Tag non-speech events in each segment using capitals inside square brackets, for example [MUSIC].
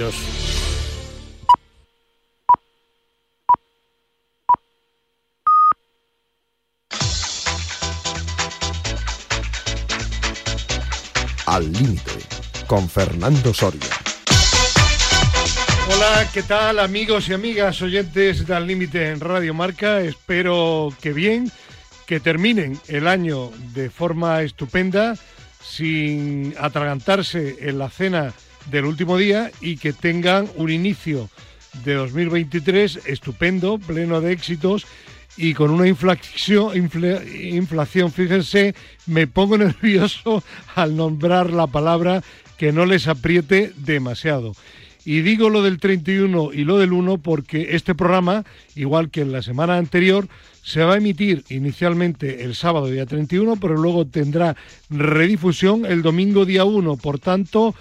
Al límite, con Fernando Soria. Hola, ¿qué tal amigos y amigas oyentes de Al Límite en Radio Marca? Espero que bien, que terminen el año de forma estupenda, sin atragantarse en la cena del último día y que tengan un inicio de 2023 estupendo, pleno de éxitos y con una inflación, inflación, fíjense, me pongo [LAUGHS] nervioso al nombrar la palabra que no les apriete demasiado. Y digo lo del 31 y lo del 1 porque este programa, igual que en la semana anterior, se va a emitir inicialmente el sábado día 31, pero luego tendrá redifusión el domingo día 1. Por tanto,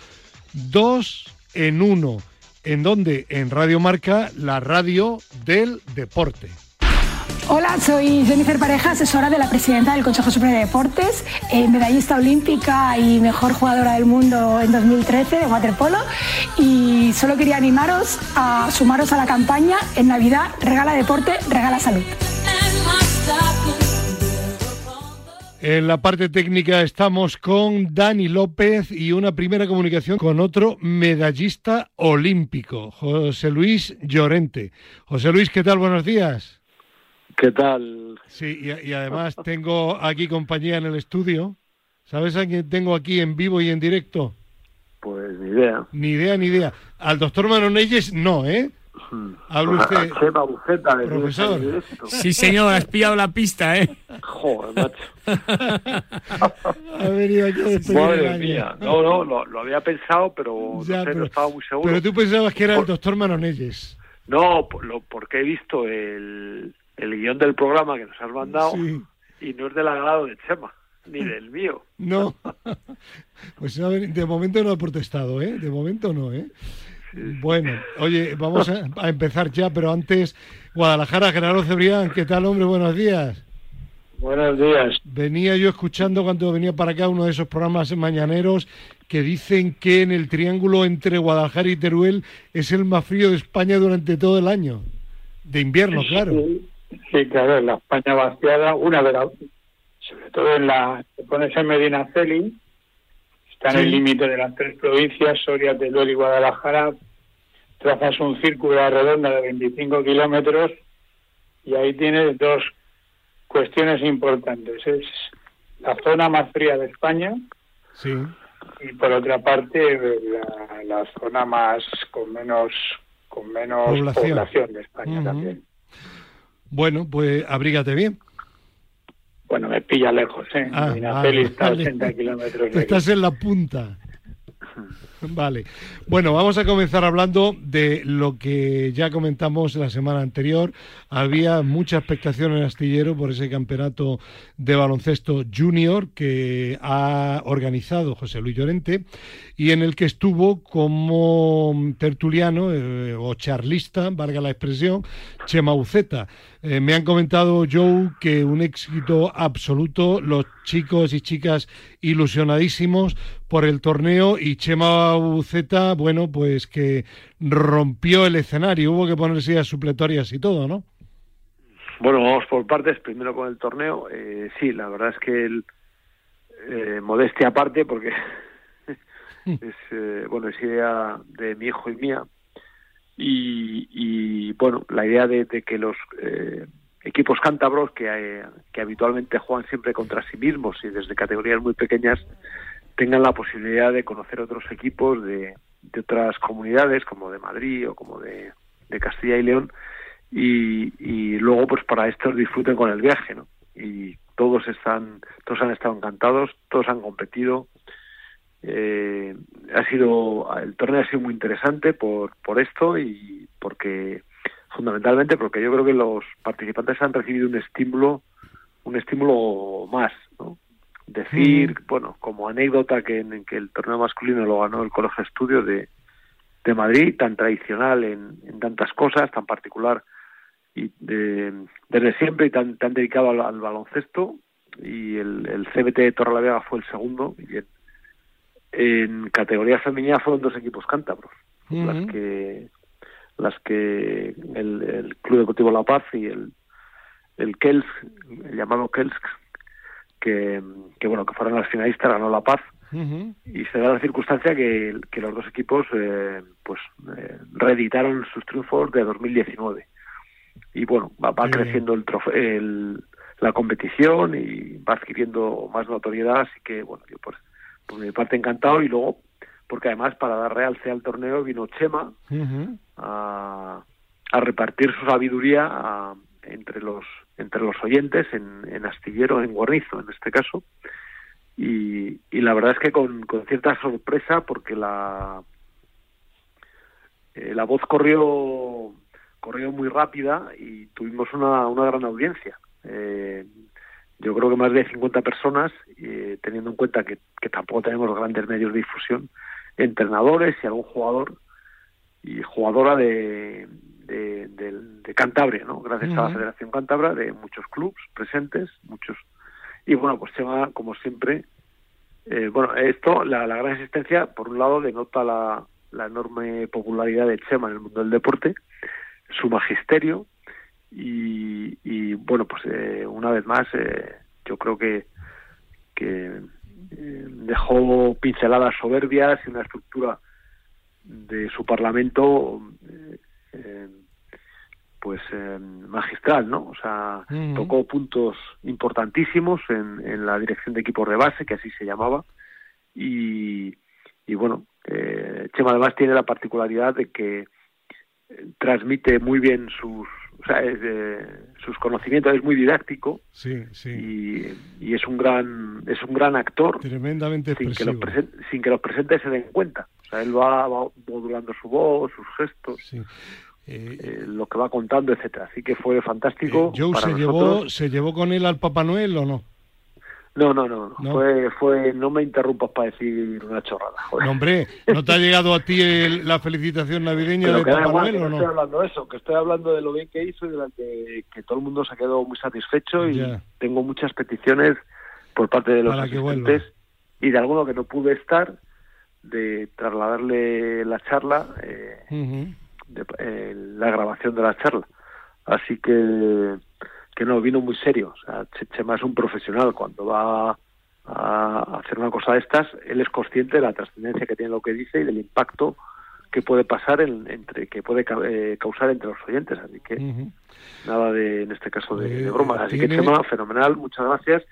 dos en uno. ¿En donde En Radio Marca, la radio del deporte. Hola, soy Jennifer Pareja, asesora de la presidenta del Consejo Supremo de Deportes, eh, medallista olímpica y mejor jugadora del mundo en 2013 de waterpolo. Y solo quería animaros a sumaros a la campaña en Navidad, regala deporte, regala salud. En la parte técnica estamos con Dani López y una primera comunicación con otro medallista olímpico, José Luis Llorente. José Luis, ¿qué tal? Buenos días. ¿Qué tal? Sí, y, además tengo aquí compañía en el estudio. ¿Sabes a quién tengo aquí en vivo y en directo? Pues ni idea. Ni idea, ni idea. Al doctor Maronelles no, ¿eh? Habla usted. Chema Buceta, de profesor. Sí, señor, has pillado la pista, ¿eh? Joder, macho. [LAUGHS] ha venido aquí Madre mía. No, no, lo, lo, había pensado, pero, no, sé, no estaba muy seguro. Pero tú pensabas que era el doctor Maronelles. No, lo, porque he visto el, el guion del programa que nos has mandado y no es del agrado de Chema, ni del mío. No, [LAUGHS] pues de momento no he protestado, ¿eh? De momento no, ¿eh? Bueno, oye, vamos a, empezar ya, pero antes, Guadalajara, Gerardo Cebrián, ¿qué tal, hombre? Buenos días. Buenos días. Venía yo escuchando cuando venía para acá uno de esos programas mañaneros que dicen que en el triángulo entre Guadalajara y Teruel es el más frío de España durante todo el año. De invierno, claro. Sí, claro, en la España vaciada, una de las, sobre todo en la, te pones en Medina Celi, está en el límite de las tres provincias, Soria, Teruel y Guadalajara, trazas un círculo redonda de 25 kilómetros y ahí tienes dos cuestiones importantes. Es la zona más fría de España sí. y por otra parte la, zona más con menos con menos población, de España también. Bueno, pues abrígate bien. Bueno, me pilla lejos, ¿eh? Ah, está 80 [LAUGHS] kilómetros. Estás en la punta. [LAUGHS] Vale. Bueno, vamos a comenzar hablando de lo que ya comentamos la semana anterior. Había mucha expectación en Astillero por ese campeonato de baloncesto junior que ha organizado José Luis Llorente y en el que estuvo como tertuliano eh, o charlista, valga la expresión, Chema Uceta. Eh, me han comentado, Joe, que un éxito absoluto, los chicos y chicas ilusionadísimos por el torneo y Chema Uceta, bueno, pues que rompió el escenario, hubo que ponerse ya supletorias y todo, ¿no? Bueno, vamos por partes, primero con el torneo. Eh, sí, la verdad es que el, eh, modestia aparte, porque. Es, eh, bueno, es idea de mi hijo y mía, y, bueno, la idea de, que los eh, equipos cántabros que, eh, que habitualmente juegan siempre contra sí mismos y desde categorías muy pequeñas tengan la posibilidad de conocer otros equipos de, de otras comunidades como de Madrid o como de, de Castilla y León y, y, luego pues para estos disfruten con el viaje ¿no? y todos están todos han estado encantados todos han competido eh, ha sido el torneo ha sido muy interesante por por esto y porque fundamentalmente porque yo creo que los participantes han recibido un estímulo un estímulo más ¿no? decir bueno como anécdota que en, que el torneo masculino lo ganó el colegio de estudios de, de Madrid tan tradicional en, en tantas cosas tan particular y de, desde siempre y tan, tan dedicado al, baloncesto y el, el CBT de Torrelavega fue el segundo y en, en categoría femenina fueron dos equipos cántabros. las que las que el, Club Deportivo La Paz y el el Kelsk, el llamado Kelsk, que, que bueno que fueron las finalistas ganó La Paz. Y se da la circunstancia que, que los dos equipos eh, pues eh, reeditaron sus triunfos de 2019 y bueno va, creciendo el, el la competición y va adquiriendo más notoriedad así que bueno yo pues por mi parte encantado y luego porque además para dar realce al torneo vino Chema a, a, repartir su sabiduría entre los entre los oyentes en, en Astillero, en Guarnizo en este caso, y, y la verdad es que con, con cierta sorpresa porque la eh, la voz corrió corrió muy rápida y tuvimos una, una gran audiencia. Eh, yo creo que más de 50 personas, eh, teniendo en cuenta que, que tampoco tenemos grandes medios de difusión, entrenadores y algún jugador y jugadora de, de, de, Cantabria, ¿no? Gracias a la Federación Cantabra, de muchos clubes presentes, muchos. Y bueno, pues Chema, como siempre, eh, bueno, esto, la, la, gran existencia, por un lado, denota la, la enorme popularidad de Chema en el mundo del deporte, su magisterio, y, y bueno, pues eh, una vez más, eh, yo creo que, que eh, dejó pinceladas soberbias y una estructura de su parlamento eh, eh, pues magistral, ¿no? O sea, tocó puntos importantísimos en, en, la dirección de equipos de base, que así se llamaba, y, y bueno, eh, Chema además tiene la particularidad de que transmite muy bien sus o sea, es, sus conocimientos es muy didáctico sí, sí. Y, y, es un gran es un gran actor tremendamente sin que, los sin que los presentes se den cuenta o sea él va, va modulando su voz sus gestos sí. eh, eh, lo que va contando etcétera así que fue fantástico eh, Joe para se nosotros. llevó se llevó con él al Papá Noel o no no, no, no, no, Fue, fue, no me interrumpas para decir una chorrada. Joder. No, hombre, ¿no te ha llegado a ti el, la felicitación navideña Pero de Papá Noel o no no? estoy hablando de eso, que estoy hablando de lo bien que hizo y de la que, que todo el mundo se quedó muy satisfecho y Ya. tengo muchas peticiones por parte de los Para asistentes y de alguno que no pude estar de trasladarle la charla, eh, de, eh, la grabación de la charla. Así que que no, vino muy serio. O sea, Che- Chema es un profesional. Cuando va a hacer una cosa de estas, él es consciente de la trascendencia que tiene lo que dice y del impacto que puede pasar en- entre que puede ca- eh, causar entre los oyentes. Así que nada de en este caso de, de broma. Así tiene- que Chema, fenomenal. Muchas gracias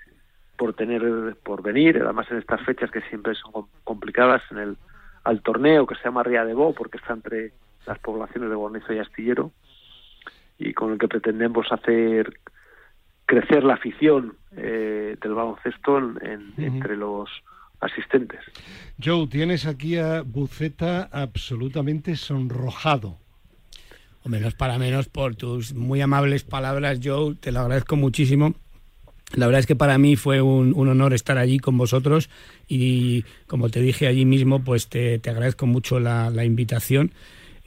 por tener por venir, además en estas fechas que siempre son com- complicadas en el al torneo que se llama Ría de Bo porque está entre las poblaciones de Bornizo y Astillero y con el que pretendemos hacer crecer la afición eh, del baloncesto en- entre los asistentes. Joe, tienes aquí a Buceta absolutamente sonrojado. Hombre, no es para menos por tus muy amables palabras, Joe. Te lo agradezco muchísimo. La verdad es que para mí fue un, un honor estar allí con vosotros y como te dije allí mismo, pues te, te agradezco mucho la, la invitación.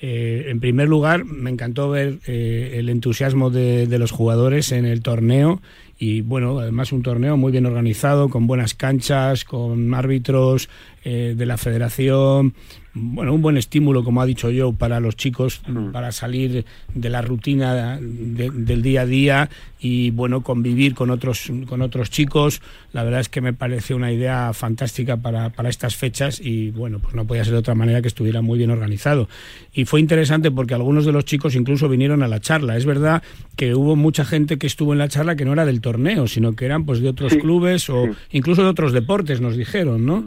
Eh, en primer lugar, me encantó ver eh, el entusiasmo de, los jugadores en el torneo y bueno, además un torneo muy bien organizado, con buenas canchas, con árbitros eh, de la federación, bueno, un buen estímulo, como ha dicho yo, para los chicos, para salir de la rutina de- del día a día y bueno, convivir con otros, con otros chicos. La verdad es que me pareció una idea fantástica para, para estas fechas y bueno, pues no podía ser de otra manera que estuviera muy bien organizado. Y fue interesante porque algunos de los chicos incluso vinieron a la charla. Es verdad que hubo mucha gente que estuvo en la charla que no era del torneo, sino que eran pues de otros Sí, clubes o sí. incluso de otros deportes, nos dijeron, ¿no?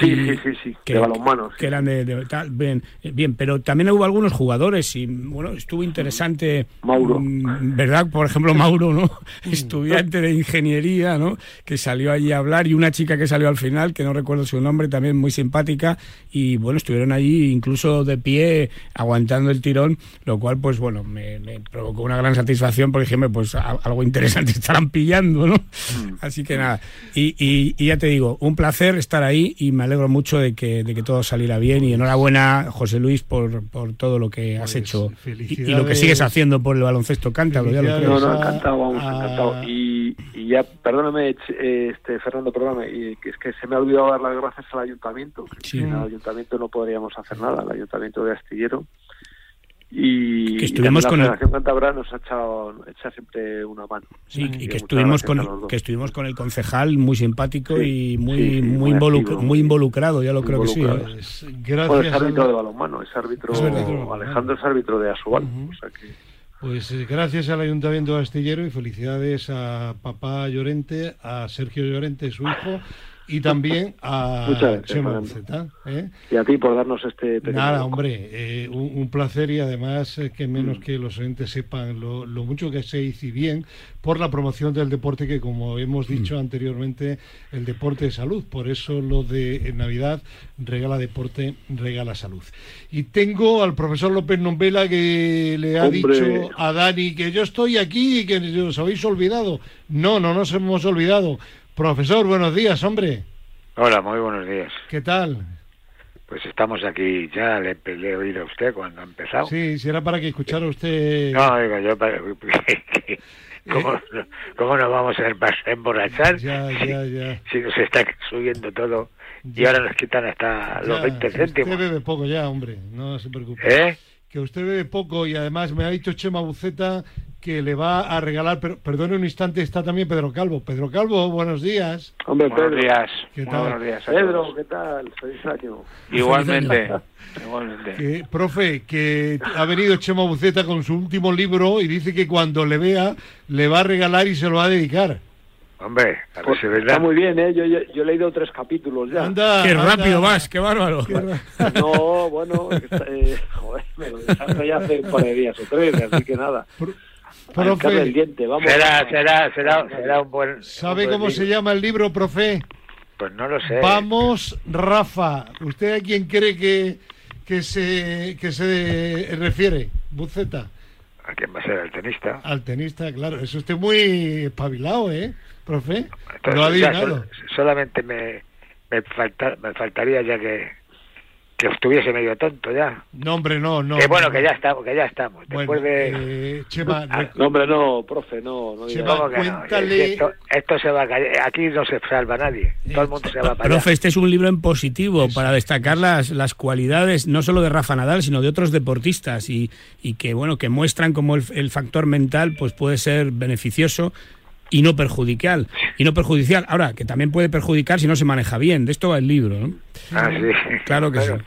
Sí, sí, sí, sí, que- de balonmano. sí. que eran de, de tal, bien, eh, bien, pero también hubo algunos jugadores y bueno, estuvo interesante, Mauro. mm, ¿verdad? Por ejemplo, Mauro, ¿no? Estudiante de ingeniería, ¿no? Que salió allí a hablar y una chica que salió al final, que no recuerdo su nombre, también muy simpática y bueno, estuvieron allí incluso de pie aguantando el tirón, lo cual pues bueno, me, me provocó una gran satisfacción porque dije, "Hombre, pues a- algo interesante [LAUGHS] estarán pillando, ¿no? Así que nada, y, y- y ya te digo, un placer estar ahí y me me alegro mucho de que, de que todo saliera bien y enhorabuena, José Luis, por, por todo lo que has Pues, hecho y, y lo que sigues haciendo por el baloncesto cántabro. ya lo. No, no, encantado, vamos, a- encantado. Y, y ya, perdóname, eh, este Fernando, perdóname, y es que se me ha olvidado dar las gracias al ayuntamiento. que sin el ayuntamiento no podríamos hacer nada, el ayuntamiento de Astillero. Y, Que estuvimos y con el- la Federación Cántabra nos ha echado echa siempre una mano. Sí, y que muchas estuvimos con que estuvimos con el concejal muy simpático Sí, y muy sí, sí, muy, muy involu- activo. muy involucrado, ya lo creo que sí. involucrado. ¿eh? Pues, Bueno, gracias. es árbitro de balonmano, es árbitro, Es verdad. Alejandro es árbitro de Asubal. Ujú. o sea que, Pues eh, gracias al Ayuntamiento de Astillero y felicidades a papá Llorente, a Sergio Llorente, su hijo, y también a Chema. Buceta, ¿eh? y a ti por darnos este pequeño Nada, hombre, eh, un, un placer y además eh, que menos que los oyentes sepan lo, lo mucho que se hizo y bien por la promoción del deporte que como hemos dicho anteriormente, el deporte es salud, por eso lo de Navidad regala deporte, regala salud. Y tengo al profesor López Nombela que le ha Hombre. dicho a Dani que yo estoy aquí y que os habéis olvidado. No, no nos hemos olvidado. Profesor, buenos días, hombre. Hola, muy buenos días. ¿Qué tal? Pues estamos aquí ya, le, le he oído a usted cuando ha empezado. Sí, si era para que escuchara usted... No, digo yo, para- [LAUGHS] ¿cómo, ¿cómo nos vamos a emborrachar Ya, ya, ya. si nos está subiendo todo y ahora nos quitan hasta los Ya, 20 Usted céntimos? bebe poco ya, hombre, no se preocupe. ¿Eh? Que usted bebe poco y además me ha dicho Chema Buceta que le va a regalar, pero perdone un instante, está también Pedro Calvo. Pedro Calvo, buenos días. Hombre, Buenos Pedro. días. ¿Qué tal? buenos días Pedro. ¿qué tal? Feliz año. Igualmente. Igualmente. Que, profe, que ha venido Chema Buceta con su último libro y dice que cuando le vea le va a regalar y se lo va a dedicar. Hombre, a ver Pues si es está muy bien, ¿eh? Yo, yo, yo he leído tres capítulos ya. Anda, Qué anda. rápido vas, qué bárbaro. Qué [LAUGHS] No, bueno, está- eh, joder, me lo ya hace un par de días o tres, así que nada. El Profe, diente, vamos. Será, será, será, será un buen... ¿sabe un buen cómo se llama el libro, profe? Pues no lo sé. Vamos, Rafa. ¿Usted a quién cree que, que, se, que se refiere? Buceta. ¿A quién va a ser el tenista? Al tenista, claro. Es usted muy espabilado, ¿eh, profe? Entonces, Lo ha ya sol- solamente me, me, falta, me faltaría ya que, que estuviese medio tonto ya. No, hombre, no, no. que bueno, no. que ya estamos, que ya estamos. Bueno, Después de... eh, Chema, Ah, No, hombre, no, profe, no. no Chema, digas. ¿Cómo que no? cuéntale- Esto, esto se va a caer. Aquí no se salva nadie. Todo el mundo se va para Profe, allá. este es un libro en positivo para destacar las, las cualidades no solo de Rafa Nadal, sino de otros deportistas y, y que bueno que muestran cómo el, el factor mental pues puede ser beneficioso y no perjudicial y no perjudicial. Ahora que también puede perjudicar si no se maneja bien. De esto va el libro, ¿no? Ah, sí. Claro que sí. Bueno,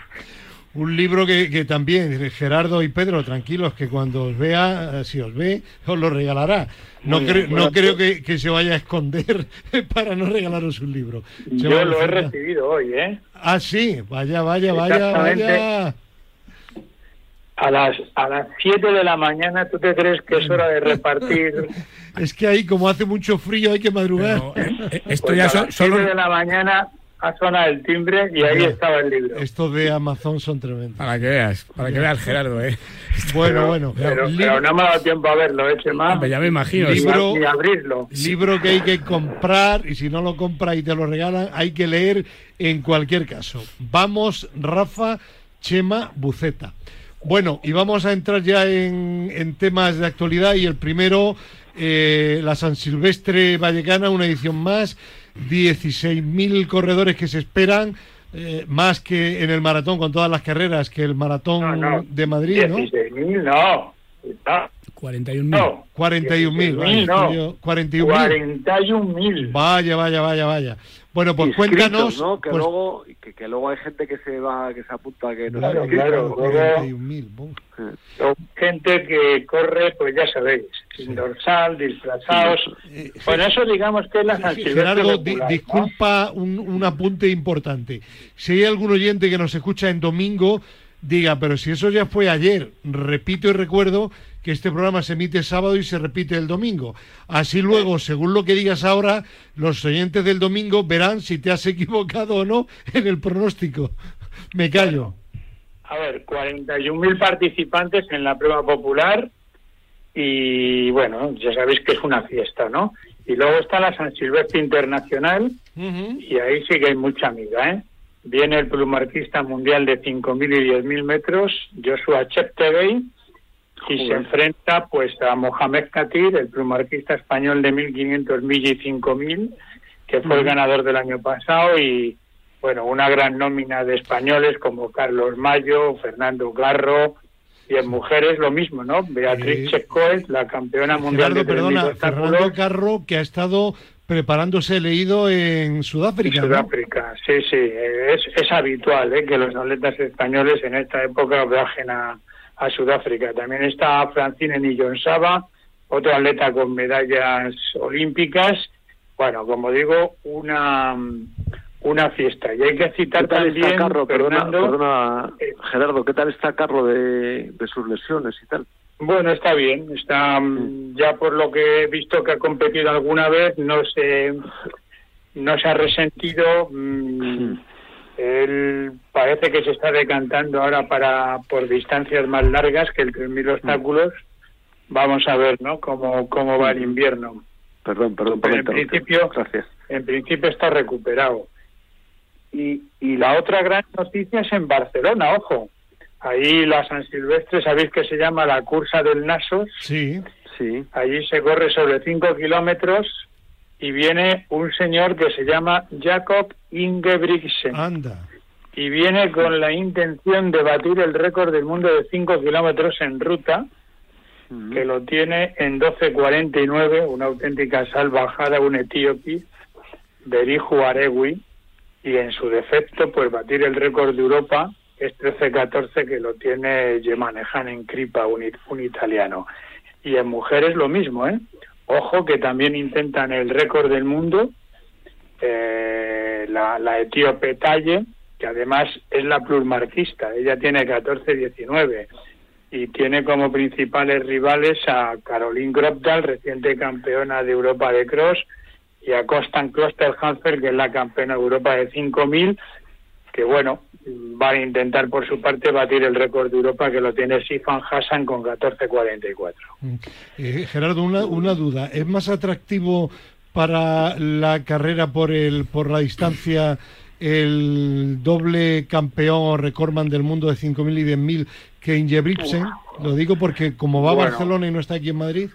un libro que, que también, Gerardo y Pedro, tranquilos, que cuando os vea, eh, si os ve, os lo regalará. No, Muy cre- bien, no creo que, que se vaya a esconder [LAUGHS] para no regalaros un libro. Yo lo he recibido hoy, ¿eh? Ah, sí, vaya, vaya, vaya, vaya. A las a las 7 de la mañana, ¿tú te crees que es hora de repartir? [LAUGHS] Es que ahí, como hace mucho frío, hay que madrugar. Pero, eh, eh, esto Pues ya a so- las 7 solo de la mañana ha sonado el timbre y ahí estaba el libro. Estos de Amazon son tremendos. para que veas, para que veas Gerardo, eh. Bueno, [LAUGHS] bueno. Pero, libro, pero no me ha dado tiempo a verlo, ¿eh, Chema? Hombre, ya me imagino. Libro- ni abrirlo. [LAUGHS] libro que hay que comprar y si no lo compra y te lo regalan, hay que leer en cualquier caso. Vamos, Rafa, Chema, Buceta. Bueno, y vamos a entrar ya en, en temas de actualidad y el primero, eh, la San Silvestre Vallecana, una edición más, 16.000 corredores que se esperan, eh, más que en el maratón con todas las carreras, que el maratón No, no. de Madrid, ¿no? 16.000, no. No, 41.000. no. 41.000, vale, 16.000, no. estoy yo- 41.000. 41.000. Vaya, vaya, vaya, vaya. Bueno, pues Inscritos, cuéntanos. ¿no? Que, pues, luego, que, que luego hay gente que se va, que se apunta que no Claro, claro. luego- 41.000, bum. Gente que corre, pues ya sabéis, sin dorsal, disfrazados. Bueno, eso digamos que es la Silvestre Gerardo, di- popular, ¿no? disculpa un, un apunte importante. Si hay algún oyente que nos escucha en domingo, diga, pero si eso ya fue ayer, repito y recuerdo que este programa se emite sábado y se repite el domingo. Así luego, según lo que digas ahora, los oyentes del domingo verán si te has [LAUGHS] equivocado o no en el pronóstico. Me callo. A ver, 41.000 participantes en la prueba popular y bueno, ya sabéis que es una fiesta, ¿no? Y luego está la San Silvestre Internacional y ahí sí que hay mucha amiga, ¿eh? viene el plumarquista mundial de 5.000 y 10.000 metros, Joshua Cheptegei, y se enfrenta pues a Mohamed Katir, el plumarquista español de 1.500 millas y 5.000, que fue el ganador del año pasado y bueno, una gran nómina de españoles como Carlos Mayo, Fernando Garro, y en mujeres lo mismo, ¿no? Beatriz Eh, Checoes, la campeona mundial Gerardo, de 3.000 perdona. Fernando Carro, que ha estado preparándose leído en Sudáfrica. ¿no? Sudáfrica, sí, sí, es, es habitual ¿eh? que los atletas españoles en esta época viajen a, a Sudáfrica. También está Francine Niyonsaba, otro atleta con medallas olímpicas. Bueno, como digo, una, una fiesta. Y hay que citar ¿Qué tal también, está Fernando, perdona, eh, Gerardo, ¿qué tal está Carlo de, de sus lesiones y tal? Bueno, está bien. Está mm, ya por lo que he visto que ha competido alguna vez, no se no se ha resentido. mm, Él parece que se está decantando ahora para por distancias más largas que el 3.000 obstáculos. Vamos a ver, ¿no? Cómo cómo va el invierno. Perdón, perdón por Pero en principio- Gracias. En principio está recuperado. Y, y la otra gran noticia es en Barcelona, ojo. Ahí la San Silvestre, sabéis que se llama la Cursa del Nasos. Sí. Sí. Allí se corre sobre 5 kilómetros y viene un señor que se llama Jacob Ingebrigtsen Anda. y viene con la intención de batir el récord del mundo de 5 kilómetros en ruta, que lo tiene en 12.49, una auténtica salvajada, un etíope, Beriju Aregui, y en su defecto, pues batir el récord de Europa, que es 13.14, que lo tiene Gemanejan en Kripa, un, un italiano. Y en mujeres lo mismo, ¿eh? Ojo que también intentan el récord del mundo, eh, la, la etíope Talle, que además es la plurmarquista, ella tiene 14-19 y tiene como principales rivales a Caroline Gropdal, reciente campeona de Europa de cross, y a Kostan Klosterhanfer, que es la campeona de Europa de 5000, que bueno, va a intentar por su parte batir el récord de Europa que lo tiene Sifan Hassan con 14.44. Eh, Gerardo, una, una duda. ¿Es más atractivo para la carrera por el por la distancia el doble campeón o recordman del mundo de 5.000 y 10.000 que Ingebrigtsen? Lo digo porque como va a Bueno. Barcelona y no está aquí en Madrid.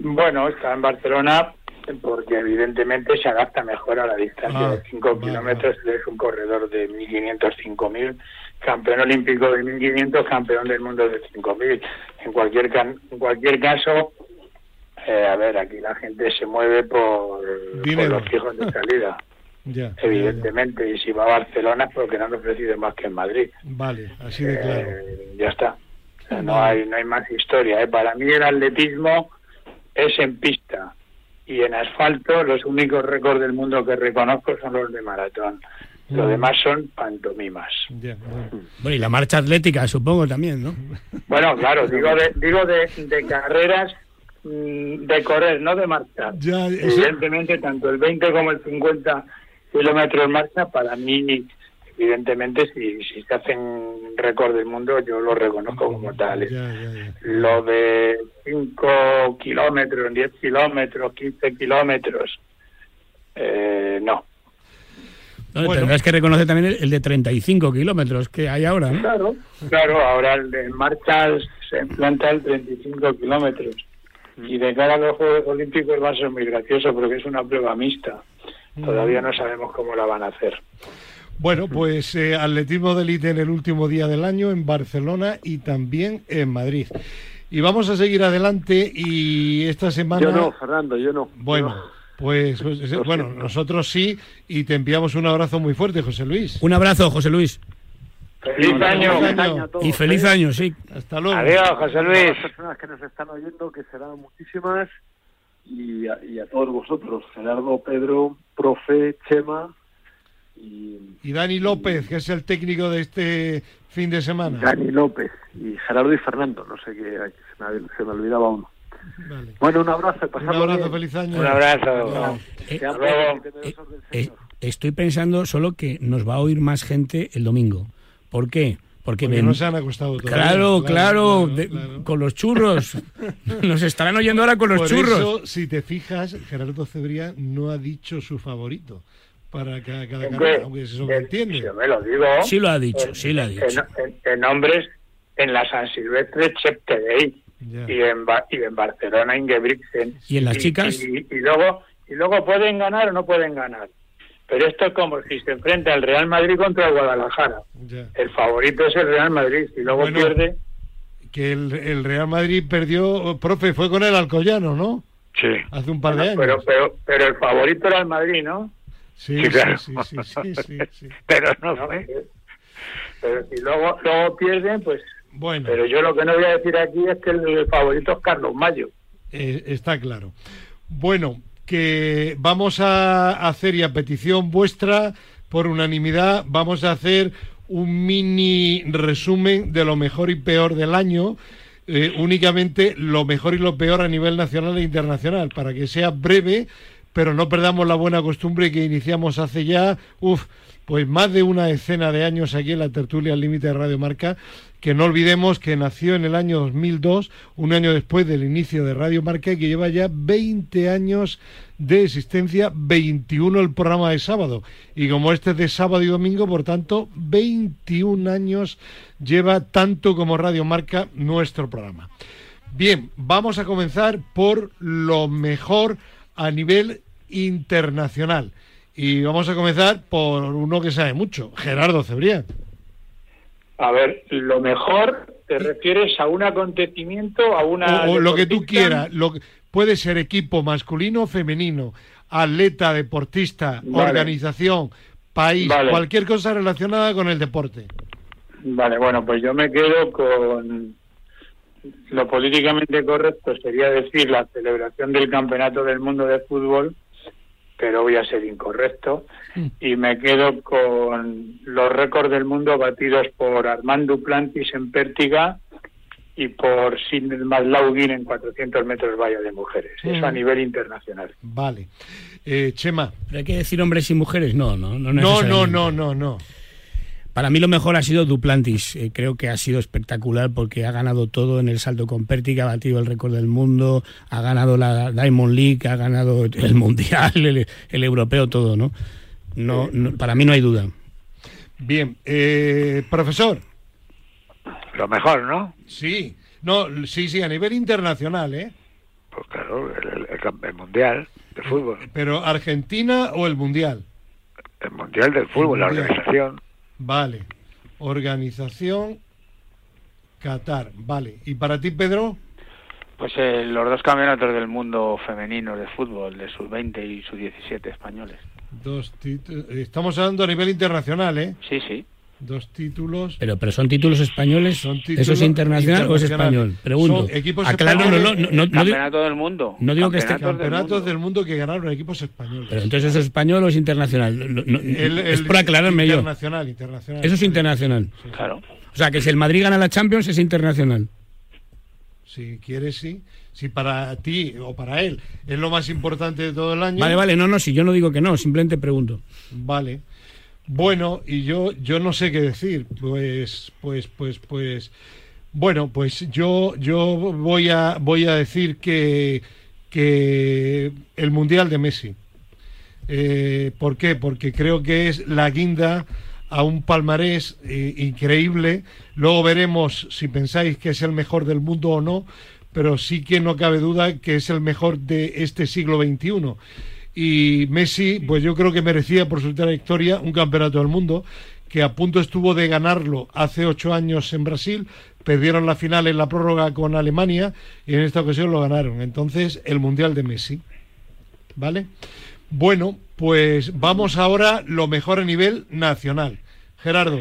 Bueno, está en Barcelona porque evidentemente se adapta mejor a la distancia Ah, de 5 vale, kilómetros. Es un corredor de 1.500, 5.000, campeón olímpico de 1.500, campeón del mundo de 5.000. En cualquier, can- en cualquier caso, eh, a ver, aquí la gente se mueve por, por los fijos de salida, [LAUGHS] Ya, ya, ya. evidentemente. Y si va a Barcelona es porque no han ofrecido más que en Madrid. Vale, así de claro. Eh, ya está. No hay no hay más historia. ¿eh? Para mí el atletismo es en pista y en asfalto los únicos récords del mundo que reconozco son los de maratón. Lo Mm. demás son pantomimas. Bueno. Bueno, y la marcha atlética, supongo también, ¿no? Bueno, claro, digo de, digo de, de carreras mm, de correr, no de marchar. Eso- Evidentemente, tanto el 20 como el 50 kilómetros en marcha, para mí, evidentemente, si, si se hacen récord del mundo, yo lo reconozco como tales. Lo de 5 kilómetros, 10 kilómetros, 15 kilómetros, eh, no. No, Bueno. Tendrás que reconocer también el, el de 35 kilómetros que hay ahora, ¿no? Claro, claro, ahora el de marchas se implanta el 35 kilómetros. Y de cara a los Juegos Olímpicos va a ser muy gracioso porque es una prueba mixta. Todavía no sabemos cómo la van a hacer. Bueno, pues eh, atletismo de élite en el último día del año en Barcelona y también en Madrid. Y vamos a seguir adelante y esta semana... Yo no, Fernando, yo no. Bueno, pues pues, Lo bueno, nosotros sí y te enviamos un abrazo muy fuerte, José Luis. Un abrazo, José Luis. ¡Feliz año! feliz año a todos, Y feliz ¿eh? año, sí. Hasta luego. Adiós, José A Luis. las personas que nos están oyendo, que serán muchísimas, y a, y a todos vosotros, Gerardo, Pedro, profe, Chema y Y Dani López, que es el técnico de este fin de semana. Dani López, y Gerardo y Fernando, no sé qué, se me, se me olvidaba uno. Vale. Bueno, un abrazo, Un abrazo, bien. feliz año. Un abrazo. Eh, eh, Señor. estoy pensando solo que nos va a oír más gente el domingo. ¿Por qué? Porque, Porque no se han acostado todavía. Claro, claro, de- claro. con los churros. [LAUGHS] Nos estarán oyendo ahora con los Por churros. eso, si te fijas, Gerardo Cebrián no ha dicho su favorito. Para cada, cada carrera, aunque se sobreentiende. Yo me lo digo. Sí lo ha dicho, en, sí lo ha dicho. En, en, hombres, en la San Silvestre, Cheptegei. Y en, y en Barcelona, Ingebrigtsen. ¿Y en las chicas? Y, y, luego, y luego pueden ganar o no pueden ganar. Pero esto es como si se enfrenta el Real Madrid contra el Guadalajara. Ya. El favorito es el Real Madrid. Y luego Bueno, pierde. Que el, el Real Madrid perdió, profe, fue con el Alcoyano, ¿no? Sí. Hace un par de años. Pero, pero, pero el favorito era el Madrid, ¿no? Sí, claro. sí, sí, sí, sí, sí. [LAUGHS] Pero no ¿No? fue. Pero si luego, luego pierden, pues. Bueno, Pero yo lo que no voy a decir aquí es que el favorito es Carlos Mayo. eh, está claro. Bueno, que vamos a hacer, y a petición vuestra, por unanimidad, vamos a hacer un mini resumen de lo mejor y peor del año. eh, únicamente lo mejor y lo peor a nivel nacional e internacional, para que sea breve, pero no perdamos la buena costumbre que iniciamos hace ya, uf, pues más de una decena de años aquí en la tertulia al límite de Radio Marca, que no olvidemos que nació en el año 2002, un año después del inicio de Radio Marca, y que lleva ya 20 años de existencia, 21 el programa de sábado. Y como este es de sábado y domingo, por tanto, 21 años lleva tanto como Radio Marca nuestro programa. Bien, vamos a comenzar por lo mejor a nivel internacional. Y vamos a comenzar por uno que sabe mucho, Gerardo Cebrián. A ver, lo mejor te refieres a un acontecimiento, a una. O, o lo que tú quieras. Lo, que- puede ser equipo masculino o femenino, atleta, deportista, Vale. organización, país, Vale. cualquier cosa relacionada con el deporte. Vale, bueno, pues yo me quedo con. Lo políticamente correcto sería decir la celebración del Campeonato del Mundo de Fútbol, pero voy a ser incorrecto. Mm. Y me quedo con los récords del mundo batidos por Armand Duplantis en Pértiga y por Sidney Maslauguin en 400 metros valla de mujeres. Eso a Mm. nivel internacional. Vale. Eh, Chema. ¿Pero hay que decir hombres y mujeres? No, no, no. No, no, no, no, no. Para mí lo mejor ha sido Duplantis. Eh, creo que ha sido espectacular porque ha ganado todo en el salto con Pértiga, ha batido el récord del mundo, ha ganado la Diamond League, ha ganado [LAUGHS] el Mundial, el, el Europeo, todo, ¿no? No, no- Para mí no hay duda. Bien. Eh, profesor. Lo mejor, ¿no? Sí. No, sí, sí, a nivel internacional, ¿eh? Pues claro, el, mundial de fútbol. Pero Argentina o el Mundial. El mundial del fútbol, la organización. Vale. Organización Qatar. Vale. ¿Y para ti, Pedro? Pues eh, los dos campeonatos del mundo femenino de fútbol, de sus 20 y sus 17 españoles. Dos títulos. Estamos hablando a nivel internacional, ¿eh? Sí, sí. Dos títulos. Pero, pero son títulos españoles. Son ¿Eso es internacional, o es español? Pregunto. Son equipos Aclaro, no, españoles. no, no, no, Campeonato del mundo. no digo que esté- Campeonatos del mundo. del mundo que ganaron equipos españoles. pero entonces eso es español o es internacional. No, no, El- es por aclararme yo. Internacional, internacional. Eso es internacional. Claro. O sea, que si el Madrid gana la Champions es internacional. Si quieres, sí. Si para ti o para él es lo más importante de todo el año. Vale, vale, no, no, si yo no digo que no, simplemente pregunto. Vale. Bueno, y yo, yo no sé qué decir. Pues, pues, pues, pues. Bueno, pues yo, yo voy a, voy a decir que, que el mundial de Messi. Eh, ¿Por qué? Porque creo que es la guinda a un palmarés eh, increíble. Luego veremos si pensáis que es el mejor del mundo o no, pero sí que no cabe duda que es el mejor de este siglo XXI. Y Messi, pues yo creo que merecía por su trayectoria un campeonato del mundo, que a punto estuvo de ganarlo hace ocho años en Brasil, perdieron la final en la prórroga con Alemania y en esta ocasión lo ganaron. Entonces, el Mundial de Messi. ¿Vale? Bueno, pues vamos ahora lo mejor a nivel nacional. Gerardo.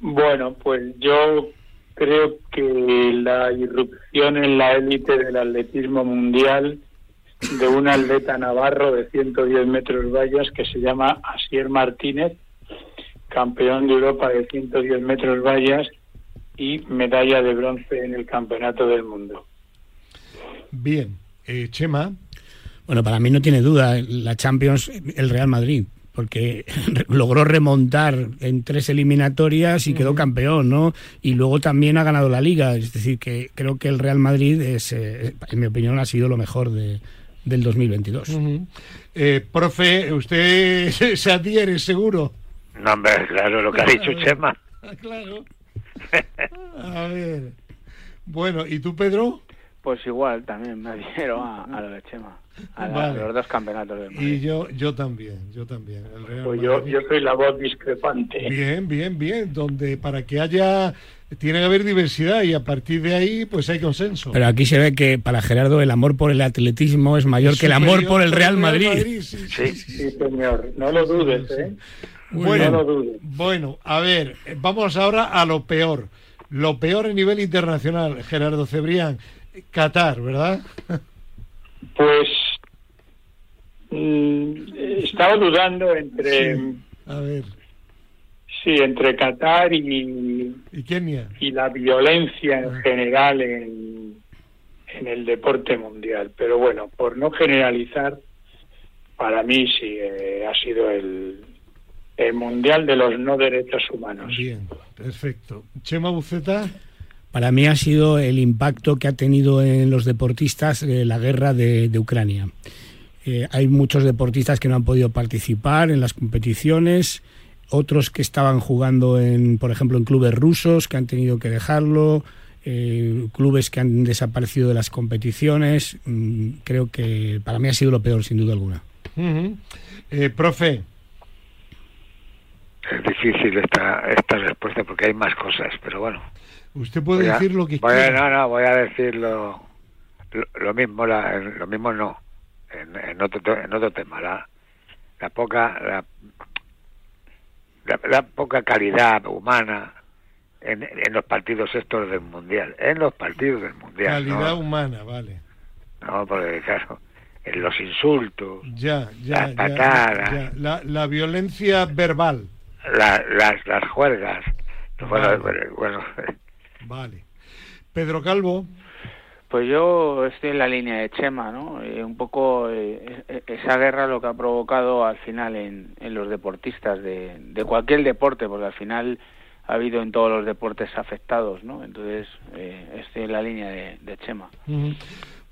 Bueno, pues yo creo que la irrupción en la élite del atletismo mundial de un atleta navarro de 110 metros vallas que se llama Asier Martínez, campeón de Europa de 110 metros vallas y medalla de bronce en el Campeonato del Mundo. Bien. Eh, Chema. Bueno, para mí no tiene duda la Champions, el Real Madrid, porque [LAUGHS] logró remontar en tres eliminatorias y quedó campeón, ¿no? Y luego también ha ganado la Liga, es decir, que creo que el Real Madrid es, eh, en mi opinión, ha sido lo mejor de, del 2022. eh, profe, ¿usted [LAUGHS] se adhiere seguro? No, hombre, claro, lo que ha dicho Chema. claro. A ver. Bueno, ¿y tú, Pedro? Pues igual, también me adhiero a, a lo de Chema. A, la- Vale. a los dos campeonatos del Y yo, yo también, yo también. El Real Pues yo, Madrid. yo soy la voz discrepante. Bien, bien, bien. Donde para que haya, tiene que haber diversidad y a partir de ahí, pues hay consenso. Pero aquí se ve que para Gerardo el amor por el atletismo es mayor que el amor por el Real Madrid. sí, sí, Sí. sí. Sí, señor. No lo dudes, ¿eh? Bueno, No lo dudes. bueno, a ver, vamos ahora a lo peor. Lo peor a nivel internacional, Gerardo Cebrián. Qatar, ¿verdad? Pues mm, estaba dudando entre Sí. A ver, sí, entre Qatar y, ¿y Kenia? y la violencia en general en, en el deporte mundial. Pero bueno, por no generalizar, para mí sí eh, ha sido el, el mundial de los no derechos humanos. Bien, perfecto. Chema Buceta, Para mí ha sido el impacto que ha tenido en los deportistas eh, la guerra de, de Ucrania. Eh, hay muchos deportistas que no han podido participar en las competiciones, otros que estaban jugando en, por ejemplo, en clubes rusos que han tenido que dejarlo, eh, clubes que han desaparecido de las competiciones. Mm, creo que para mí ha sido lo peor, sin duda alguna. Eh, profe, Es difícil esta, esta respuesta porque hay más cosas, pero bueno. usted puede a- decir lo que quiera. No, no, voy a decir lo, lo, lo mismo, la, lo mismo no, en, en otro, en otro tema, la, la poca la, la, la poca calidad humana en, en los partidos estos del mundial, en los partidos del mundial, Calidad ¿no? humana, vale. No, porque claro, en los insultos, Ya, ya, Las ya, patadas. ya. La, la violencia verbal, la- las, las juergas, bueno, Vale. bueno, vale. Pedro Calvo, Pues yo estoy en la línea de Chema, ¿no? Un poco eh, e- esa guerra lo que ha provocado al final en, los deportistas de, de cualquier deporte, porque al final ha habido en todos los deportes afectados, ¿no? Entonces eh, estoy en la línea de, de Chema.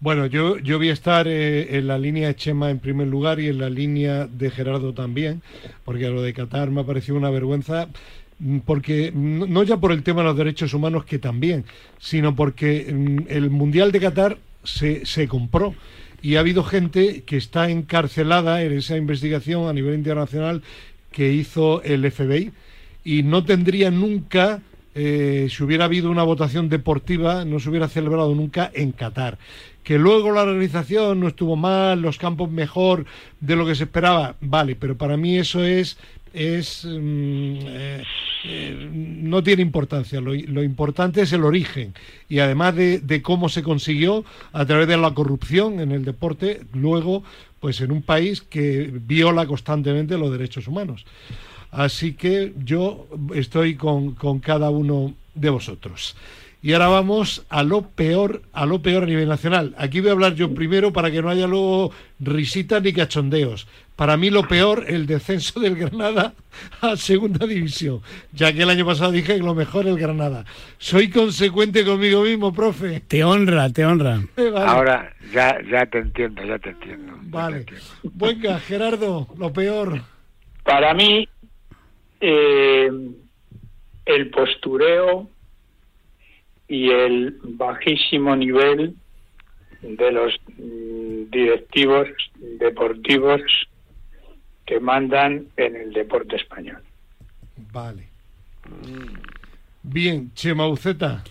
Bueno, yo, yo voy a estar eh, en la línea de Chema en primer lugar y en la línea de Gerardo también, porque lo de Qatar me ha parecido una vergüenza, porque no no ya por el tema de los derechos humanos, que también, sino porque mm, el Mundial de Qatar se, se compró y ha habido gente que está encarcelada en esa investigación a nivel internacional que hizo el FBI y no tendría nunca, eh, si hubiera habido una votación deportiva, no se hubiera celebrado nunca en Qatar. Que luego la organización no estuvo mal, los campos mejor de lo que se esperaba, vale, pero para mí eso es es mm, eh, eh, no tiene importancia. Lo, lo importante es el origen y además de, de cómo se consiguió a través de la corrupción en el deporte, luego, pues en un país que viola constantemente los derechos humanos. Así que yo estoy con, con cada uno de vosotros. Y ahora vamos a lo peor, a lo peor a nivel nacional. Aquí voy a hablar yo primero para que no haya luego risitas ni cachondeos. Para mí lo peor, el descenso del Granada a segunda división, ya que el año pasado dije que lo mejor el Granada. Soy consecuente conmigo mismo, profe. Te honra, te honra. [LAUGHS] Eh, vale. ahora ya, ya te entiendo, ya te entiendo. te Vale. entiendo. Venga, Gerardo, lo peor. Para mí, eh, el postureo y el bajísimo nivel de los mm, directivos deportivos que mandan en el deporte español. Vale. Bien, Chema Uceta.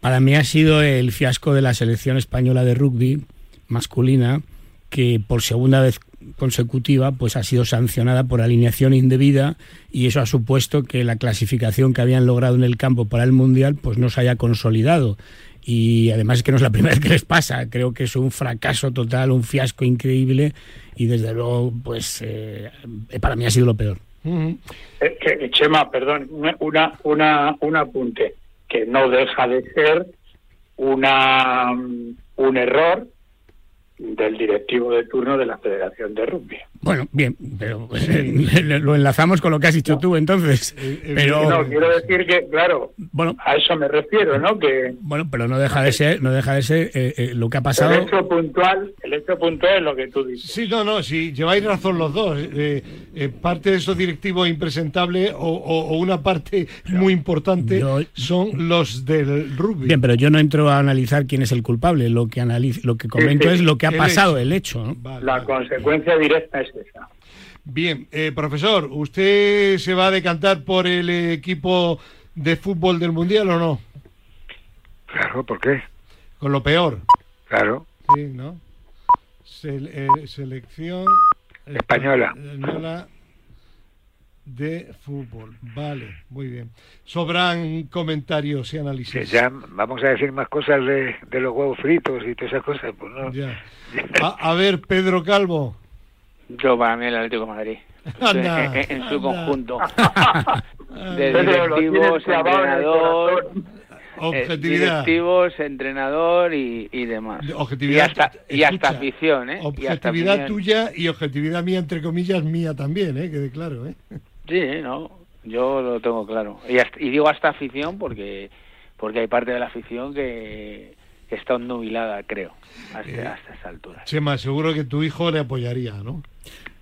Para mí ha sido el fiasco de la selección española de rugby masculina, que por segunda vez consecutiva pues ha sido sancionada por alineación indebida y eso ha supuesto que la clasificación que habían logrado en el campo para el mundial pues no se haya consolidado y además es que no es la [LAUGHS] primera vez que les pasa creo que es un fracaso total un fiasco increíble y desde luego pues eh, para mí ha sido lo peor. Eh, Chema, perdón, una, una, un apunte que no deja de ser una, un error del directivo de turno de la Federación de Rugby. Bueno, bien, pero [LAUGHS] lo enlazamos con lo que has dicho tú entonces. Eh, eh, pero no, quiero decir que, claro, bueno, a eso me refiero, ¿no? Que bueno, pero no deja de ser, no deja de ser eh, lo que ha pasado. El hecho puntual, el hecho puntual es lo que tú dices. Sí, no, no, sí, lleváis razón los dos. parte de esos directivos impresentables o, una parte muy importante son los del rugby. Bien, pero yo no entro a analizar quién es el culpable. Lo que analizo, lo que comento es lo que ha pasado, el hecho. la consecuencia directa es Bien, eh, profesor, ¿usted se va a decantar por el equipo de fútbol del Mundial o no? Claro, ¿por qué? Con lo peor. Claro. Sí, ¿no? Eh, selección española. de fútbol. Vale, muy bien. Sobran comentarios y análisis. ya vamos a decir más cosas de, los huevos fritos y todas esas cosas. Pues no. Ya. [LAUGHS] a ver, Pedro Calvo. Yo para mí el Atlético de Madrid. [LAUGHS] [LAUGHS] en, su conjunto. [LAUGHS] de directivos, entrenador, objetividad. directivos, entrenador y, demás. Objetividad. Y hasta, afición, ¿eh? Objetividad tuya y objetividad mía, entre comillas, mía también, ¿eh? Quede claro, ¿eh? Sí, no, yo lo tengo claro. Y, y digo hasta afición porque porque hay parte de la afición que está nubilada, creo, hasta, eh, hasta esa altura. Chema, seguro que tu hijo le apoyaría, ¿no?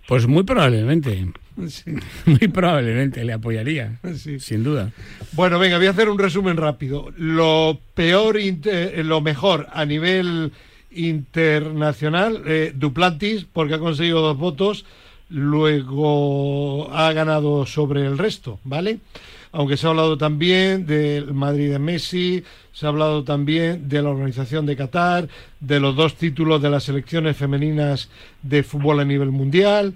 Pues muy probablemente. [LAUGHS] Muy probablemente le apoyaría, sin duda. Bueno, venga, voy a hacer un resumen rápido. Lo peor, eh, lo mejor a nivel internacional, eh, Duplantis, porque ha conseguido dos votos, luego ha ganado sobre el resto, ¿vale? Aunque se ha hablado también del Madrid de Messi, se ha hablado también de la organización de Qatar, de los dos títulos de las selecciones femeninas de fútbol a nivel mundial,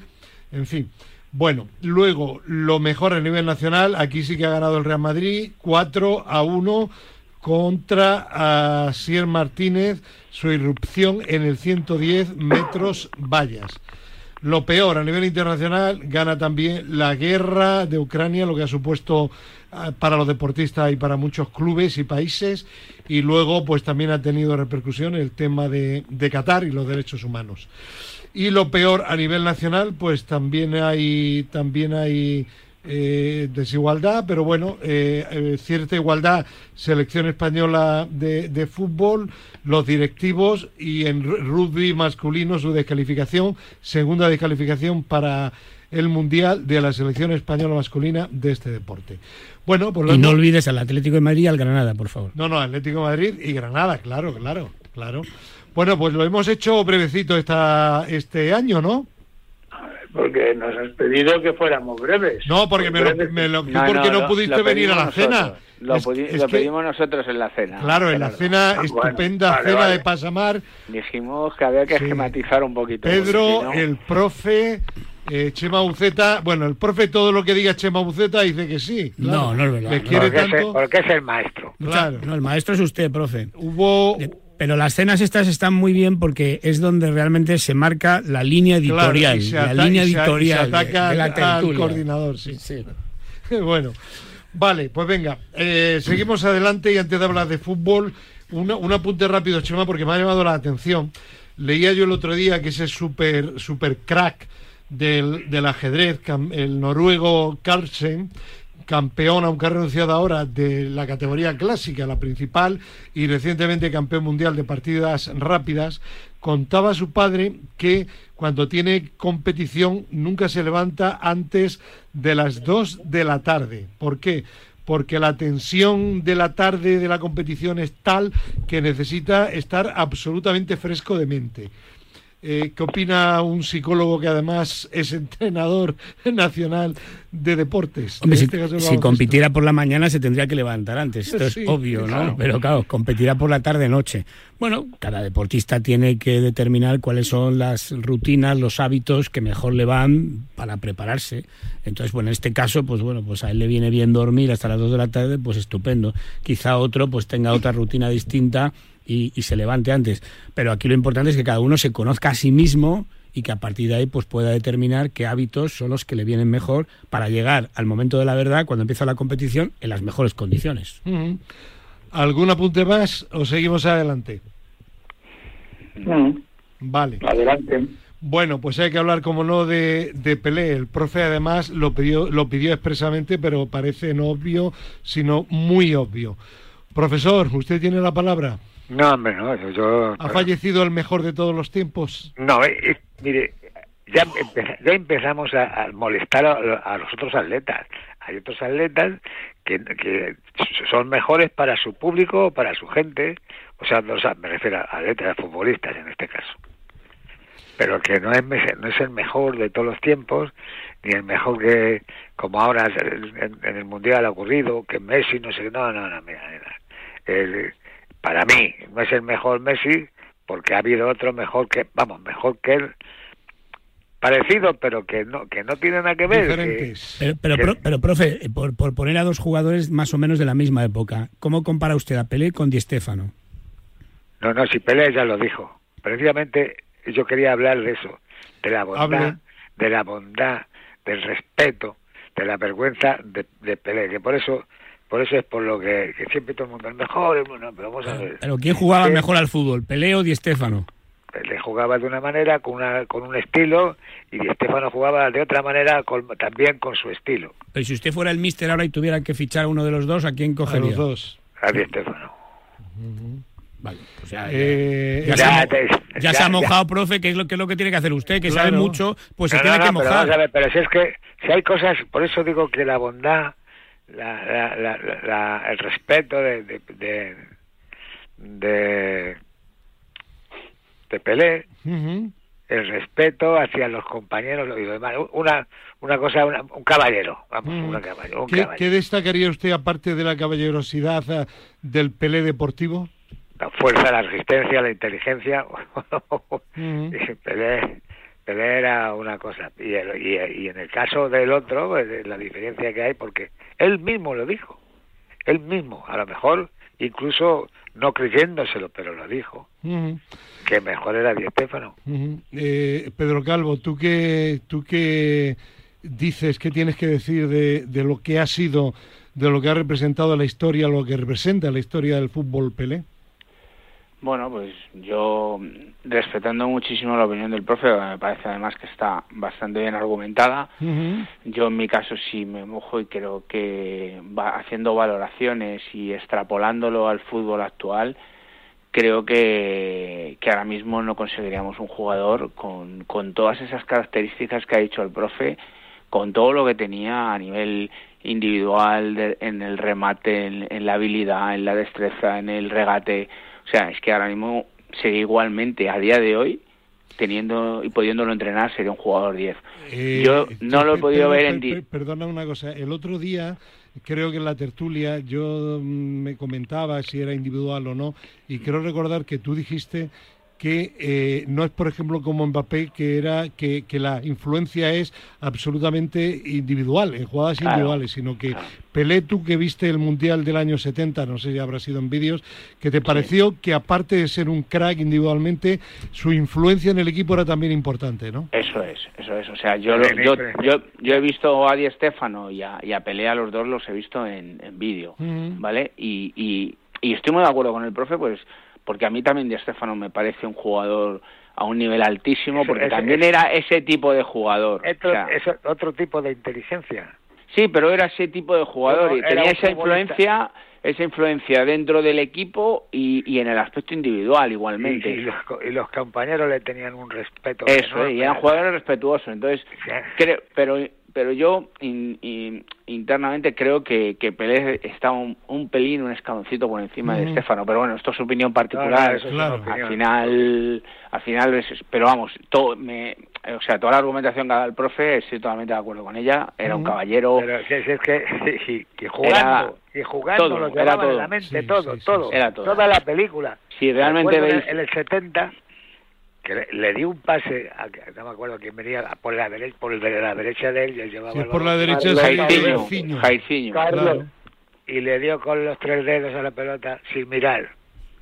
en fin. Bueno, luego lo mejor a nivel nacional, aquí sí que ha ganado el Real Madrid, 4 a 1 contra Asier Martínez, su irrupción en el 110 metros vallas. Lo peor a nivel internacional gana también la guerra de Ucrania, lo que ha supuesto ah, para los deportistas y para muchos clubes y países. Y luego, pues también ha tenido repercusión el tema de, de Qatar y los derechos humanos. Y lo peor a nivel nacional, pues también hay, también hay eh, desigualdad, pero bueno, eh, eh, cierta igualdad, selección española de, de, fútbol, los directivos y en rugby masculino su descalificación, segunda descalificación para el Mundial de la selección española masculina de este deporte. Bueno, pues y no olvides al Atlético de Madrid y al Granada, por favor. No, no, Atlético de Madrid y Granada, claro, claro, claro. Bueno, pues lo hemos hecho brevecito esta, este año, ¿no? Porque nos has pedido que fuéramos breves. No, porque me lo, me lo no, porque no, pudiste venir a la cena. Lo, pedimos nosotros en la cena. Claro, en la cena, ah, estupenda cena de Pasamar. Dijimos que había que esquematizar un poquito. Pedro, el profe, eh, Chema Buceta, bueno, el profe todo lo que diga Chema Buceta dice que sí. No, no es verdad. Le quiere porque, tanto. Es, porque es el maestro. Claro. No, el maestro es usted, profe. Hubo pero las cenas estas están muy bien porque es donde realmente se marca la línea editorial, la línea editorial se, ataca al, coordinador, sí. sí. [LAUGHS] bueno, vale, pues venga, eh, seguimos adelante y antes de hablar de fútbol, un apunte rápido, Chema, porque me ha llamado la atención. Leía yo el otro día que ese super, super crack del, del ajedrez, el noruego Carlsen, campeón, aunque ha renunciado ahora, de la categoría clásica, la principal, y recientemente campeón mundial de partidas rápidas, contaba su padre que cuando tiene competición nunca se levanta antes de las 2 de la tarde. ¿Por qué? Porque la tensión de la tarde de la competición es tal que necesita estar absolutamente fresco de mente. Eh, ¿Qué opina un psicólogo que además es entrenador [LAUGHS] nacional de deportes? si, este compitiera por la mañana se tendría que levantar antes, esto es obvio, ¿no? Pero claro, competirá por la tarde-noche. Bueno, cada deportista tiene que determinar cuáles son las rutinas, los hábitos que mejor le van para prepararse. Entonces, bueno, en este caso, pues bueno, pues a él le viene bien dormir hasta las 2 de la tarde, pues estupendo. Quizá otro pues tenga otra rutina distinta y, se levante antes. Pero aquí lo importante es que cada uno se conozca a sí mismo y que a partir de ahí pues pueda determinar qué hábitos son los que le vienen mejor para llegar al momento de la verdad cuando empieza la competición en las mejores condiciones. ¿Algún apunte más o seguimos adelante? Vale. Adelante. Bueno, pues hay que hablar, como no, de, de, Pelé. El profe además lo pidió, lo pidió expresamente, pero parece no obvio, sino muy obvio. Profesor, ¿usted tiene la palabra? No, hombre, no. Yo, ¿Ha fallecido el mejor de todos los tiempos? No, eh, eh, mire, ya, ya empezamos a, molestar a, los otros atletas. Hay otros atletas que, que, son mejores para su público, para su gente. O sea, me refiero a atletas, a futbolistas en este caso. Pero que no es, no es el mejor de todos los tiempos, ni el mejor que, como ahora en, el Mundial ha ocurrido, que Messi no sé, no, no, no, mira, mira. El, para mí no es el mejor Messi porque ha habido otro mejor que, vamos, mejor que él parecido, pero que no que no tiene nada que ver. pero, pero, pero, profe, por, por poner a dos jugadores más o menos de la misma época, ¿cómo compara usted a Pelé con Di Stéfano? No, no, si Pelé ya lo dijo. Precisamente yo quería hablar de eso, de la bondad, de la bondad, del respeto, de la vergüenza de, de Pelé, que por eso por eso es por lo que, siempre todo el mundo es mejor, pero vamos a ver. Pero ¿quién jugaba mejor al fútbol, Pelé o Di Stéfano? Pelé jugaba de una manera, con, una, con un estilo, y Di Stéfano jugaba de otra manera, también con su estilo. Pero si usted fuera el míster ahora y tuviera que fichar a uno de los dos, ¿a quién cogería? A los dos. A Di Stéfano. Vale, pues ya, eh, ya, se, ha, mojado, profe, que es lo que es lo que tiene que hacer usted, que sabe mucho, pues se tiene que mojar. Pero, pero si es que si hay cosas, por eso digo que la bondad la, la, la, el respeto de, de, de, de, Pelé, el respeto hacia los compañeros y lo demás. Una, una cosa, un caballero, vamos, caballero, ¿Qué, destacaría usted aparte de la caballerosidad eh, del Pelé deportivo? La fuerza, la resistencia, la inteligencia. [LAUGHS] Pelé Pelé era una cosa. Y, y, en el caso del otro, pues, la diferencia que hay, porque él mismo lo dijo. Él mismo, a lo mejor incluso no creyéndoselo, pero lo dijo. Que mejor era Di Stéfano. Eh, Pedro Calvo, ¿tú qué, ¿tú qué dices, qué tienes que decir de, de lo que ha sido, de lo que ha representado la historia, lo que representa la historia del fútbol Pelé? Bueno, pues yo respetando muchísimo la opinión del profe, me parece además que está bastante bien argumentada. Yo en mi caso sí me mojo y creo que va haciendo valoraciones y extrapolándolo al fútbol actual, creo que, que ahora mismo no conseguiríamos un jugador con, con todas esas características que ha dicho el profe, con todo lo que tenía a nivel individual, en el remate, en la habilidad, en la destreza, en el regate o sea, es que ahora mismo sería igualmente, a día de hoy, teniendo y pudiéndolo entrenar, sería un jugador 10. Eh, yo no lo he podido ver en... perdona una cosa, el otro día creo que en la tertulia yo mm, me comentaba si era individual o no y creo recordar que tú dijiste que eh, no es, por ejemplo, como Mbappé, que era que, que, la influencia es absolutamente individual, en jugadas individuales, sino que Pelé, tú que viste el Mundial del año 70, no sé si habrá sido en vídeos, que te pareció que aparte de ser un crack individualmente, su influencia en el equipo era también importante, ¿no? Eso es, eso es. O sea, yo, yo, yo, he visto a Di Stefano y a, y a Pelé, a los dos los he visto en, en vídeo, ¿vale? Y, y, y estoy muy de acuerdo con el profe, pues porque a mí también Di Stefano me parece un jugador a un nivel altísimo, porque también era ese tipo de jugador. Es otro tipo de inteligencia. Sí, pero era ese tipo de jugador y tenía esa influencia esa influencia dentro del equipo y, y en el aspecto individual igualmente. Y, los, compañeros le tenían un respeto. Eso, y eran jugadores respetuosos. Entonces, creo, pero pero yo internamente creo que, que Pelé está un, pelín, un escaloncito por encima de Estefano, pero bueno, esto es su opinión particular. Al final, al final, pero vamos, todo, me, o sea, toda la argumentación que da el profe, estoy totalmente de acuerdo con ella. Era un caballero. Pero es, que, [LAUGHS] y, jugando, y jugando todo, lo era todo. la mente, todo, todo, era todo. Toda la película. Si realmente veis. En el 70 que le, di un pase, a, no me acuerdo quién venía, por la, derecha, por la derecha de él, y llevaba sí, por la derecha es Jairzinho, y le dio con los tres dedos a la pelota sin mirar.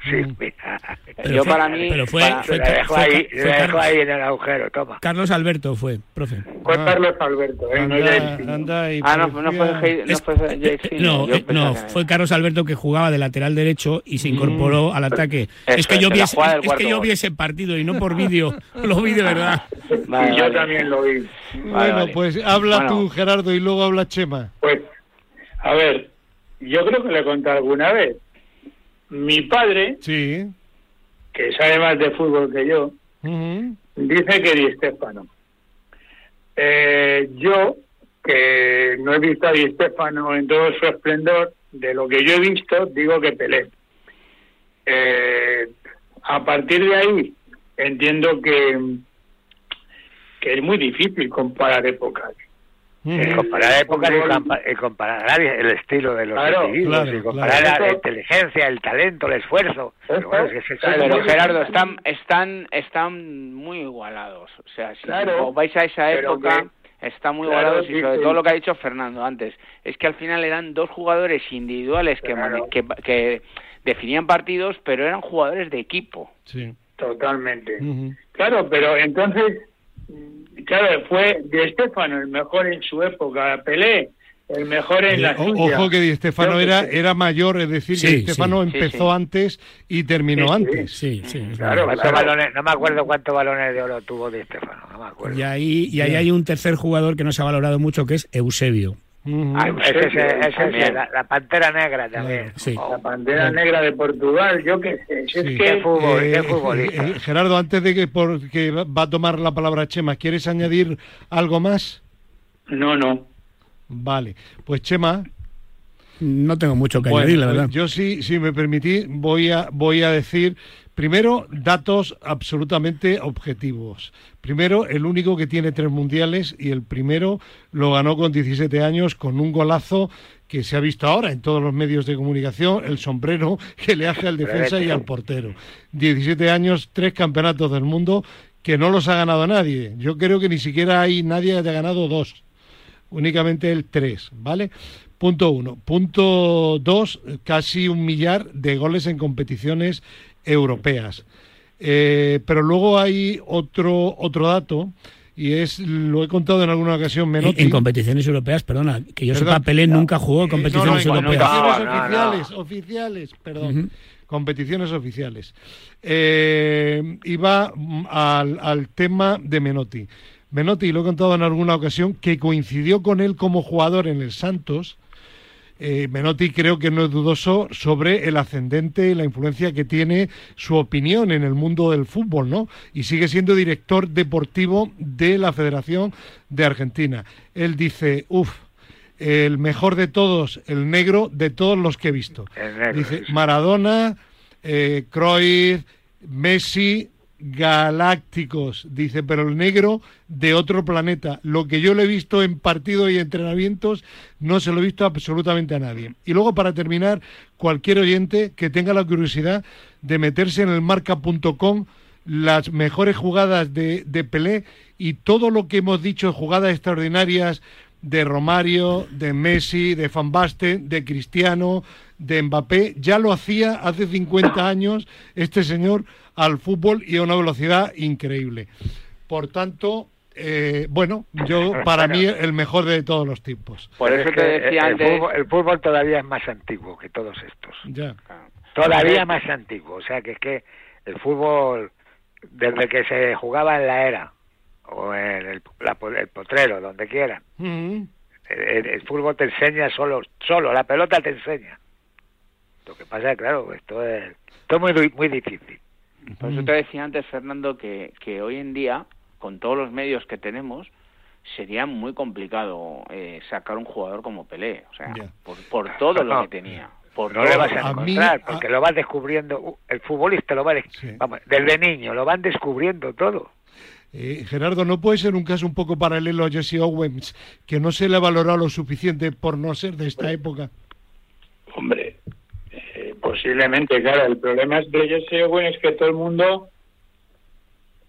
Sí, Mm. mira. yo para mí... pero fue- para- fue- Lo dejo fue- ahí, fue dejo ahí en el agujero, toma. Carlos Alberto fue, profe. Fue Ah. Carlos Alberto, ¿eh? no anda y Ah, no, no fue, no fue eh, eh, no, yo eh, no, fue. Carlos Alberto que jugaba de lateral derecho y se Mm. incorporó al ataque. Eso es que yo vi es que yo vi ese partido y no por vídeo, [LAUGHS] lo vi de verdad. Vale, y yo vale. también lo vi. Bueno, vale. pues habla Bueno. tú, Gerardo, y luego habla Chema. Pues, a ver, yo creo que le he contado alguna vez. Mi padre, Sí. que sabe más de fútbol que yo, dice que Di Stéfano. Eh, yo, que no he visto a Di Stéfano en todo su esplendor, de lo que yo he visto, digo que Pelé. Eh, a partir de ahí, entiendo que, que es muy difícil comparar épocas. Y comparar épocas y, fútbol- y comparar el estilo de los Claro, individuos claro, y comparar claro. la inteligencia, el talento, el esfuerzo. Pero bueno, es que ese- Claro, Pero Pero- Gerardo, están, están, están muy igualados. O sea, si Claro, vais a esa época, está muy claro, igualados y sobre sí. todo lo que ha dicho Fernando antes, es que al final eran dos jugadores individuales que, que, que definían partidos, pero eran jugadores de equipo. Sí. Totalmente. Claro, pero entonces, claro, fue Di Stéfano el mejor en su época, Pelé el mejor en Eh, la suya. ojo que Di Stefano que era, sí. era mayor, es decir, Sí, que Di Stefano sí. Sí, empezó sí. antes y terminó Sí, sí. antes. Sí, sí. Claro, verdad. ¿Cuántos balones? No me acuerdo cuántos balones de oro tuvo Di Stefano, no me acuerdo. Y ahí, y ahí hay un tercer jugador que no se ha valorado mucho, que es Eusebio. Ujú. Ah, ese, ese, ese, También. la, la pantera negra también. Sí. Oh, La Pantera Negra de Portugal, yo qué sé. si Sí. Es qué que, fútbol, Eh, qué futbolista. eh, Gerardo, antes de que, por- que va a tomar la palabra Chema, ¿quieres añadir algo más? no, no. Vale, pues Chema, No tengo mucho que Bueno, añadir, la pues verdad. Yo sí, si me permitís, voy a, voy a decir primero datos absolutamente objetivos. Primero, el único que tiene tres mundiales y el primero lo ganó con 17 años con un golazo que se ha visto ahora en todos los medios de comunicación, el sombrero que le hace al defensa y al portero. 17 años, tres campeonatos del mundo que no los ha ganado nadie. Yo creo que ni siquiera hay nadie que haya ganado dos únicamente el 3, ¿vale? Punto uno. Punto dos, casi un millar de goles en competiciones europeas. Eh, pero luego hay otro, otro dato, y es, lo he contado en alguna ocasión, En, Menotti. en competiciones europeas, perdona, que yo Perdón. sepa, Pelé nunca jugó en Eh, competiciones no, no, en europeas. competiciones No, no, oficiales, oficiales, perdón. Competiciones oficiales. Eh, iba al, al tema de Menotti. Menotti, lo he contado en alguna ocasión, que coincidió con él como jugador en el Santos. Eh, Menotti creo que no es dudoso sobre el ascendente y la influencia que tiene su opinión en el mundo del fútbol, ¿no? Y sigue siendo director deportivo de la Federación de Argentina. Él dice, uff, el mejor de todos, el negro de todos los que he visto. Negro, Dice. Maradona, eh, Cruyff, Messi, galácticos. Dice, pero el negro de otro planeta. Lo que yo le he visto en partidos y entrenamientos no se lo he visto absolutamente a nadie. Y luego, para terminar, cualquier oyente que tenga la curiosidad de meterse en el marca.com las mejores jugadas de, Pelé y todo lo que hemos dicho, jugadas extraordinarias de Romario, de Messi, de Van Basten, de Cristiano, de Mbappé, ya lo hacía hace 50 años este señor al fútbol y a una velocidad increíble. Por tanto, eh, bueno, yo [LAUGHS] para mí el mejor de todos los tiempos. Por Pero eso es te decía el, antes... fútbol, el fútbol todavía es más antiguo que todos estos. Ya. Todavía más antiguo. O sea que es que el fútbol, desde que se jugaba en la era, o en el, la- el potrero, donde quiera, el, el fútbol te enseña solo, solo, la pelota te enseña. Lo que pasa es claro, esto es, esto es muy, muy difícil. Por eso te decía antes, Fernando, que, que hoy en día, con todos los medios que tenemos, sería muy complicado eh, sacar un jugador como Pelé. O sea, por, por todo lo que tenía. Por No todo. le vas a A mí, encontrar, a- porque lo vas descubriendo, uh, el futbolista lo va, des- Sí. vamos, desde niño, lo van descubriendo todo. Eh, Gerardo, ¿no puede ser un caso un poco paralelo a Jesse Owens, que no se le ha valorado lo suficiente por no ser de esta época? Hombre, posiblemente, claro. El problema es de Jesse Owen es que todo el mundo,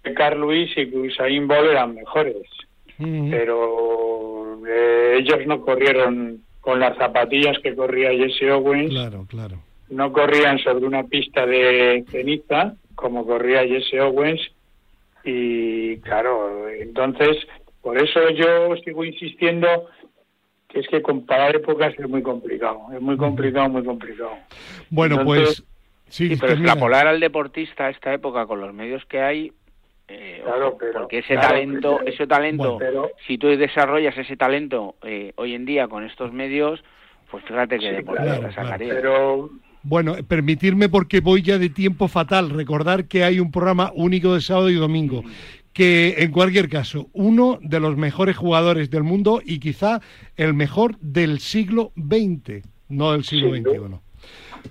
que Carl Lewis y Usain Bolt eran mejores, pero eh, ellos no corrieron con las zapatillas que corría Jesse Owens Claro, claro. no corrían sobre una pista de ceniza como corría Jesse Owens y claro, entonces por eso yo sigo insistiendo que es que comparar épocas es muy complicado, es muy complicado, muy complicado. Bueno, pues sí, pero extrapolar al deportista a esta época con los medios que hay eh, claro, pero, porque ese talento, ese talento, si tú desarrollas ese talento eh, hoy en día con estos medios, pues fíjate que deportista sacaría. Pero bueno, permitirme porque voy ya de tiempo fatal. Recordar que hay un programa único de sábado y domingo. Que en cualquier caso, uno de los mejores jugadores del mundo y quizá el mejor del siglo XX, no del siglo XXI.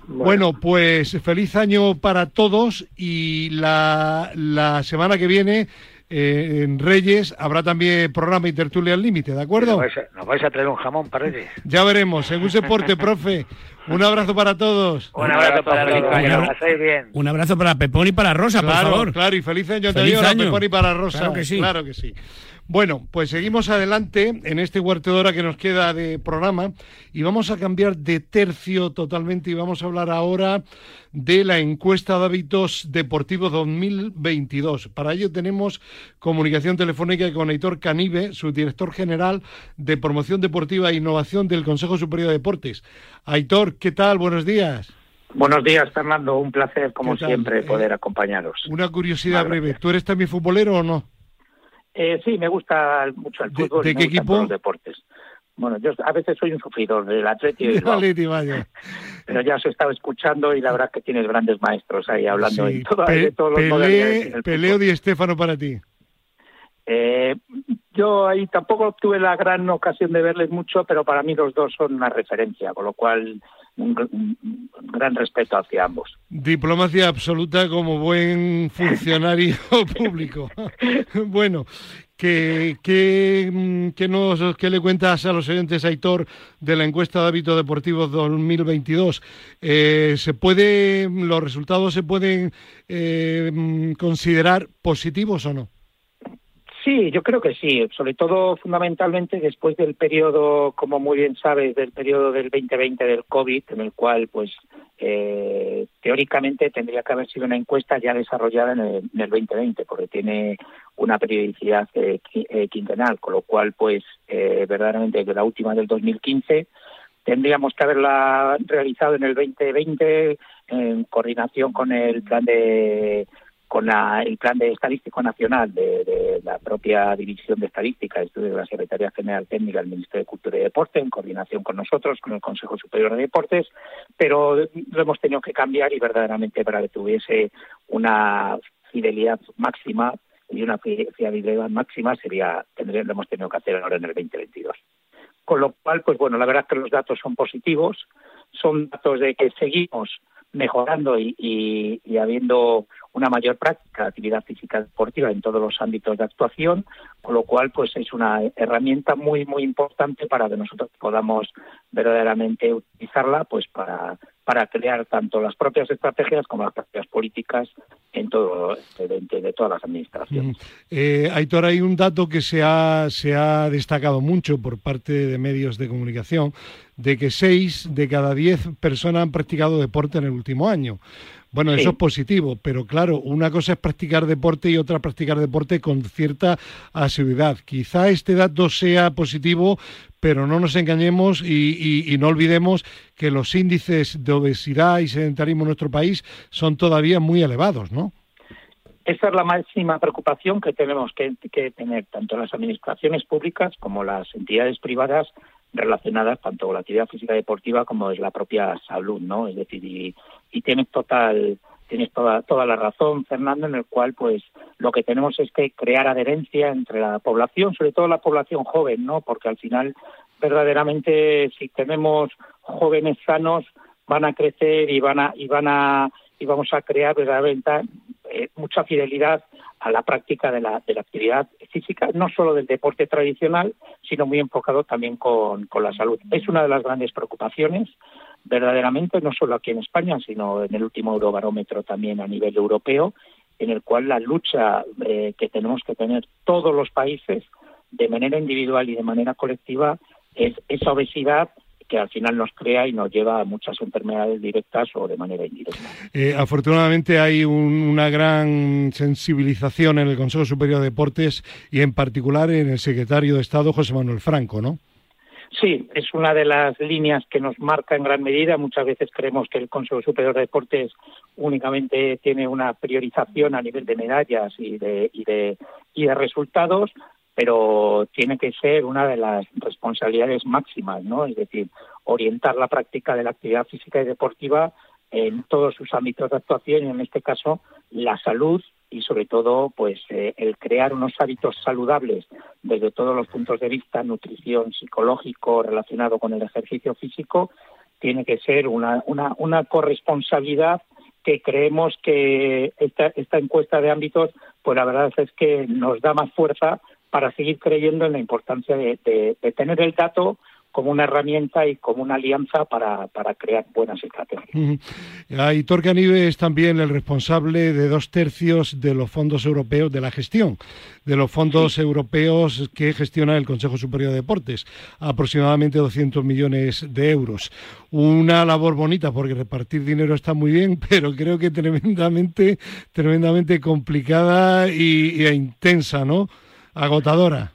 Bueno. pues feliz año para todos y la, la semana que viene eh, en Reyes habrá también programa y tertulia al límite, ¿de acuerdo? Nos vais, a, traer un jamón para Reyes. Ya veremos, en un deporte, [LAUGHS] profe. Un abrazo para todos. Un abrazo para todos. Un abrazo para Pepón y para Rosa, por favor. Claro, y feliz año feliz año. Pepón y para Rosa. Claro que sí. Claro que sí. Bueno, pues seguimos adelante en este cuarto de hora que nos queda de programa y vamos a cambiar de tercio totalmente y vamos a hablar ahora de la encuesta de hábitos deportivos 2022. Para ello tenemos comunicación telefónica con Aitor Canive, su director general de promoción deportiva e innovación del Consejo Superior de Deportes. Aitor, ¿qué tal? Buenos días. Buenos días, Fernando. Un placer, como siempre, poder acompañaros. Una curiosidad breve. ¿Tú eres también futbolero o no? Eh, sí, me gusta mucho el fútbol. ¿De, qué equipo? Los deportes. Bueno, yo a veces soy un sufridor del Atleti. [LAUGHS] Pero ya os he estado escuchando y la verdad que tienes grandes maestros ahí hablando de, todos los Pelé, Peleo Di Estefano para ti. Eh, yo ahí tampoco tuve la gran ocasión de verles mucho, pero para mí los dos son una referencia, con lo cual un, gran respeto hacia ambos. Diplomacia absoluta como buen [LAUGHS] funcionario [LAUGHS] público. [LAUGHS] bueno, ¿qué, qué, qué, nos, ¿qué le cuentas a los oyentes, Aitor, de la encuesta de hábitos deportivos 2022? Eh, ¿se puede, ¿Los resultados se pueden eh, considerar positivos o no? Sí, yo creo que sí, sobre todo fundamentalmente después del periodo, como muy bien sabes, del periodo del 2020 del COVID, en el cual, pues, eh, teóricamente tendría que haber sido una encuesta ya desarrollada en el, 2020, porque tiene una periodicidad eh, eh, quincenal, con lo cual, pues, verdaderamente la última del 2015 tendríamos que haberla realizado en el 2020 en coordinación con el plan de con el plan de estadístico nacional de, la propia División de Estadística de Estudios de la Secretaría General Técnica del Ministerio de Cultura y Deporte, en coordinación con nosotros, con el Consejo Superior de Deportes, pero lo hemos tenido que cambiar y verdaderamente para que tuviese una fidelidad máxima y una fiabilidad máxima sería lo hemos tenido que hacer ahora en el 2022. Con lo cual, pues bueno, la verdad es que los datos son positivos, son datos de que seguimos mejorando y, y habiendo una mayor práctica de actividad física deportiva en todos los ámbitos de actuación, con lo cual pues es una herramienta muy muy importante para que nosotros podamos verdaderamente utilizarla pues para para crear tanto las propias estrategias como las propias políticas en todo de, de todas las administraciones. Eh, Aitor, hay un dato que se ha, se ha destacado mucho por parte de medios de comunicación, de que seis de cada diez personas han practicado deporte en el último año. Bueno, eso es positivo, pero claro, una cosa es practicar deporte y otra practicar deporte con cierta asiduidad. Quizá este dato sea positivo, pero no nos engañemos y, no olvidemos que los índices de obesidad y sedentarismo en nuestro país son todavía muy elevados, ¿no? Esa es la máxima preocupación que tenemos que, tener tanto las administraciones públicas como las entidades privadas relacionadas tanto con la actividad física y deportiva como es la propia salud, ¿no? Es decir, y, y tienes total tienes toda toda la razón Fernando en el cual pues lo que tenemos es que crear adherencia entre la población sobre todo la población joven no porque al final verdaderamente si tenemos jóvenes sanos van a crecer y van a y van a y vamos a crear verdaderamente eh, mucha fidelidad a la práctica de la, de la actividad física, no solo del deporte tradicional, sino muy enfocado también con, con la salud. Es una de las grandes preocupaciones verdaderamente, no solo aquí en España, sino en el último Eurobarómetro también a nivel europeo, en el cual la lucha eh, que tenemos que tener todos los países de manera individual y de manera colectiva es esa obesidad que al final nos crea y nos lleva a muchas enfermedades directas o de manera indirecta. Eh, afortunadamente hay una gran sensibilización en el Consejo Superior de Deportes y en particular en el secretario de Estado José Manuel Franco, ¿no? Sí, es una de las líneas que nos marca en gran medida. Muchas veces creemos que el Consejo Superior de Deportes únicamente tiene una priorización a nivel de medallas y de, y de, y de resultados, pero tiene que ser una de las responsabilidades máximas, ¿no? Es decir, orientar la práctica de la actividad física y deportiva en todos sus ámbitos de actuación y en este caso la salud y sobre todo pues eh, el crear unos hábitos saludables desde todos los puntos de vista nutrición psicológico relacionado con el ejercicio físico tiene que ser una, una, una corresponsabilidad que creemos que esta, esta encuesta de ámbitos pues la verdad es que nos da más fuerza para seguir creyendo en la importancia de, de tener el dato como una herramienta y como una alianza para, para crear buenas estrategias. Aitor Canive es también el responsable de dos tercios de los fondos europeos, de la gestión de los fondos europeos que gestiona el Consejo Superior de Deportes, aproximadamente 200 millones de euros. Una labor bonita porque repartir dinero está muy bien, [LAUGHS] pero creo que tremendamente, tremendamente complicada y, e intensa, ¿no? Agotadora.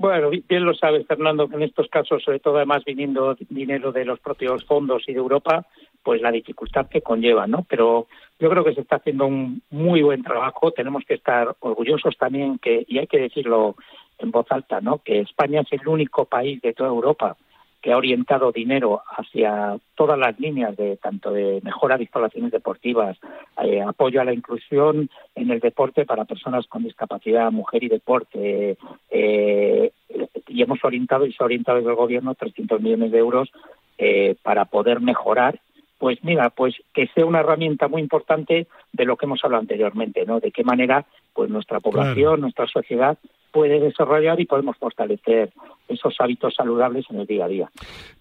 Bueno, bien lo sabes, Fernando, que en estos casos, sobre todo además viniendo dinero de los propios fondos y de Europa, pues la dificultad que conlleva, ¿no? Pero yo creo que se está haciendo un muy buen trabajo. Tenemos que estar orgullosos también que, y hay que decirlo en voz alta, ¿no? Que España es el único país de toda Europa que ha orientado dinero hacia todas las líneas de tanto de mejora de instalaciones deportivas, eh, apoyo a la inclusión en el deporte para personas con discapacidad, mujer y deporte, eh, y hemos orientado y se ha orientado desde el gobierno 300 millones de euros eh, para poder mejorar pues mira, pues que sea una herramienta muy importante de lo que hemos hablado anteriormente, ¿no? De qué manera pues nuestra población, nuestra sociedad puede desarrollar y podemos fortalecer esos hábitos saludables en el día a día.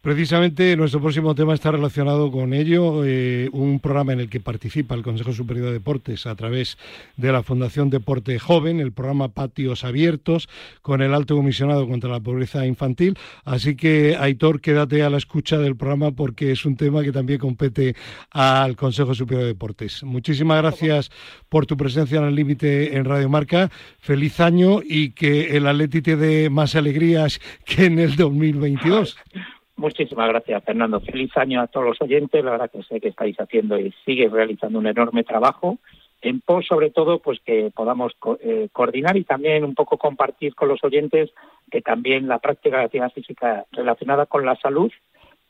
Precisamente nuestro próximo tema está relacionado con ello, eh, un programa en el que participa el Consejo Superior de Deportes a través de la Fundación Deporte Joven, el programa Patios Abiertos, con el Alto Comisionado contra la Pobreza Infantil. Así que, Aitor, quédate a la escucha del programa porque es un tema que también compete al Consejo Superior de Deportes. Muchísimas gracias por tu presencia en el límite en Radio Marca. Feliz año y que el Atleti te dé más alegrías que en el 2022. Muchísimas gracias, Fernando. Feliz año a todos los oyentes. La verdad que sé que estáis haciendo y sigue realizando un enorme trabajo en pos, sobre todo, pues que podamos eh, coordinar y también un poco compartir con los oyentes que también la práctica de actividad física relacionada con la salud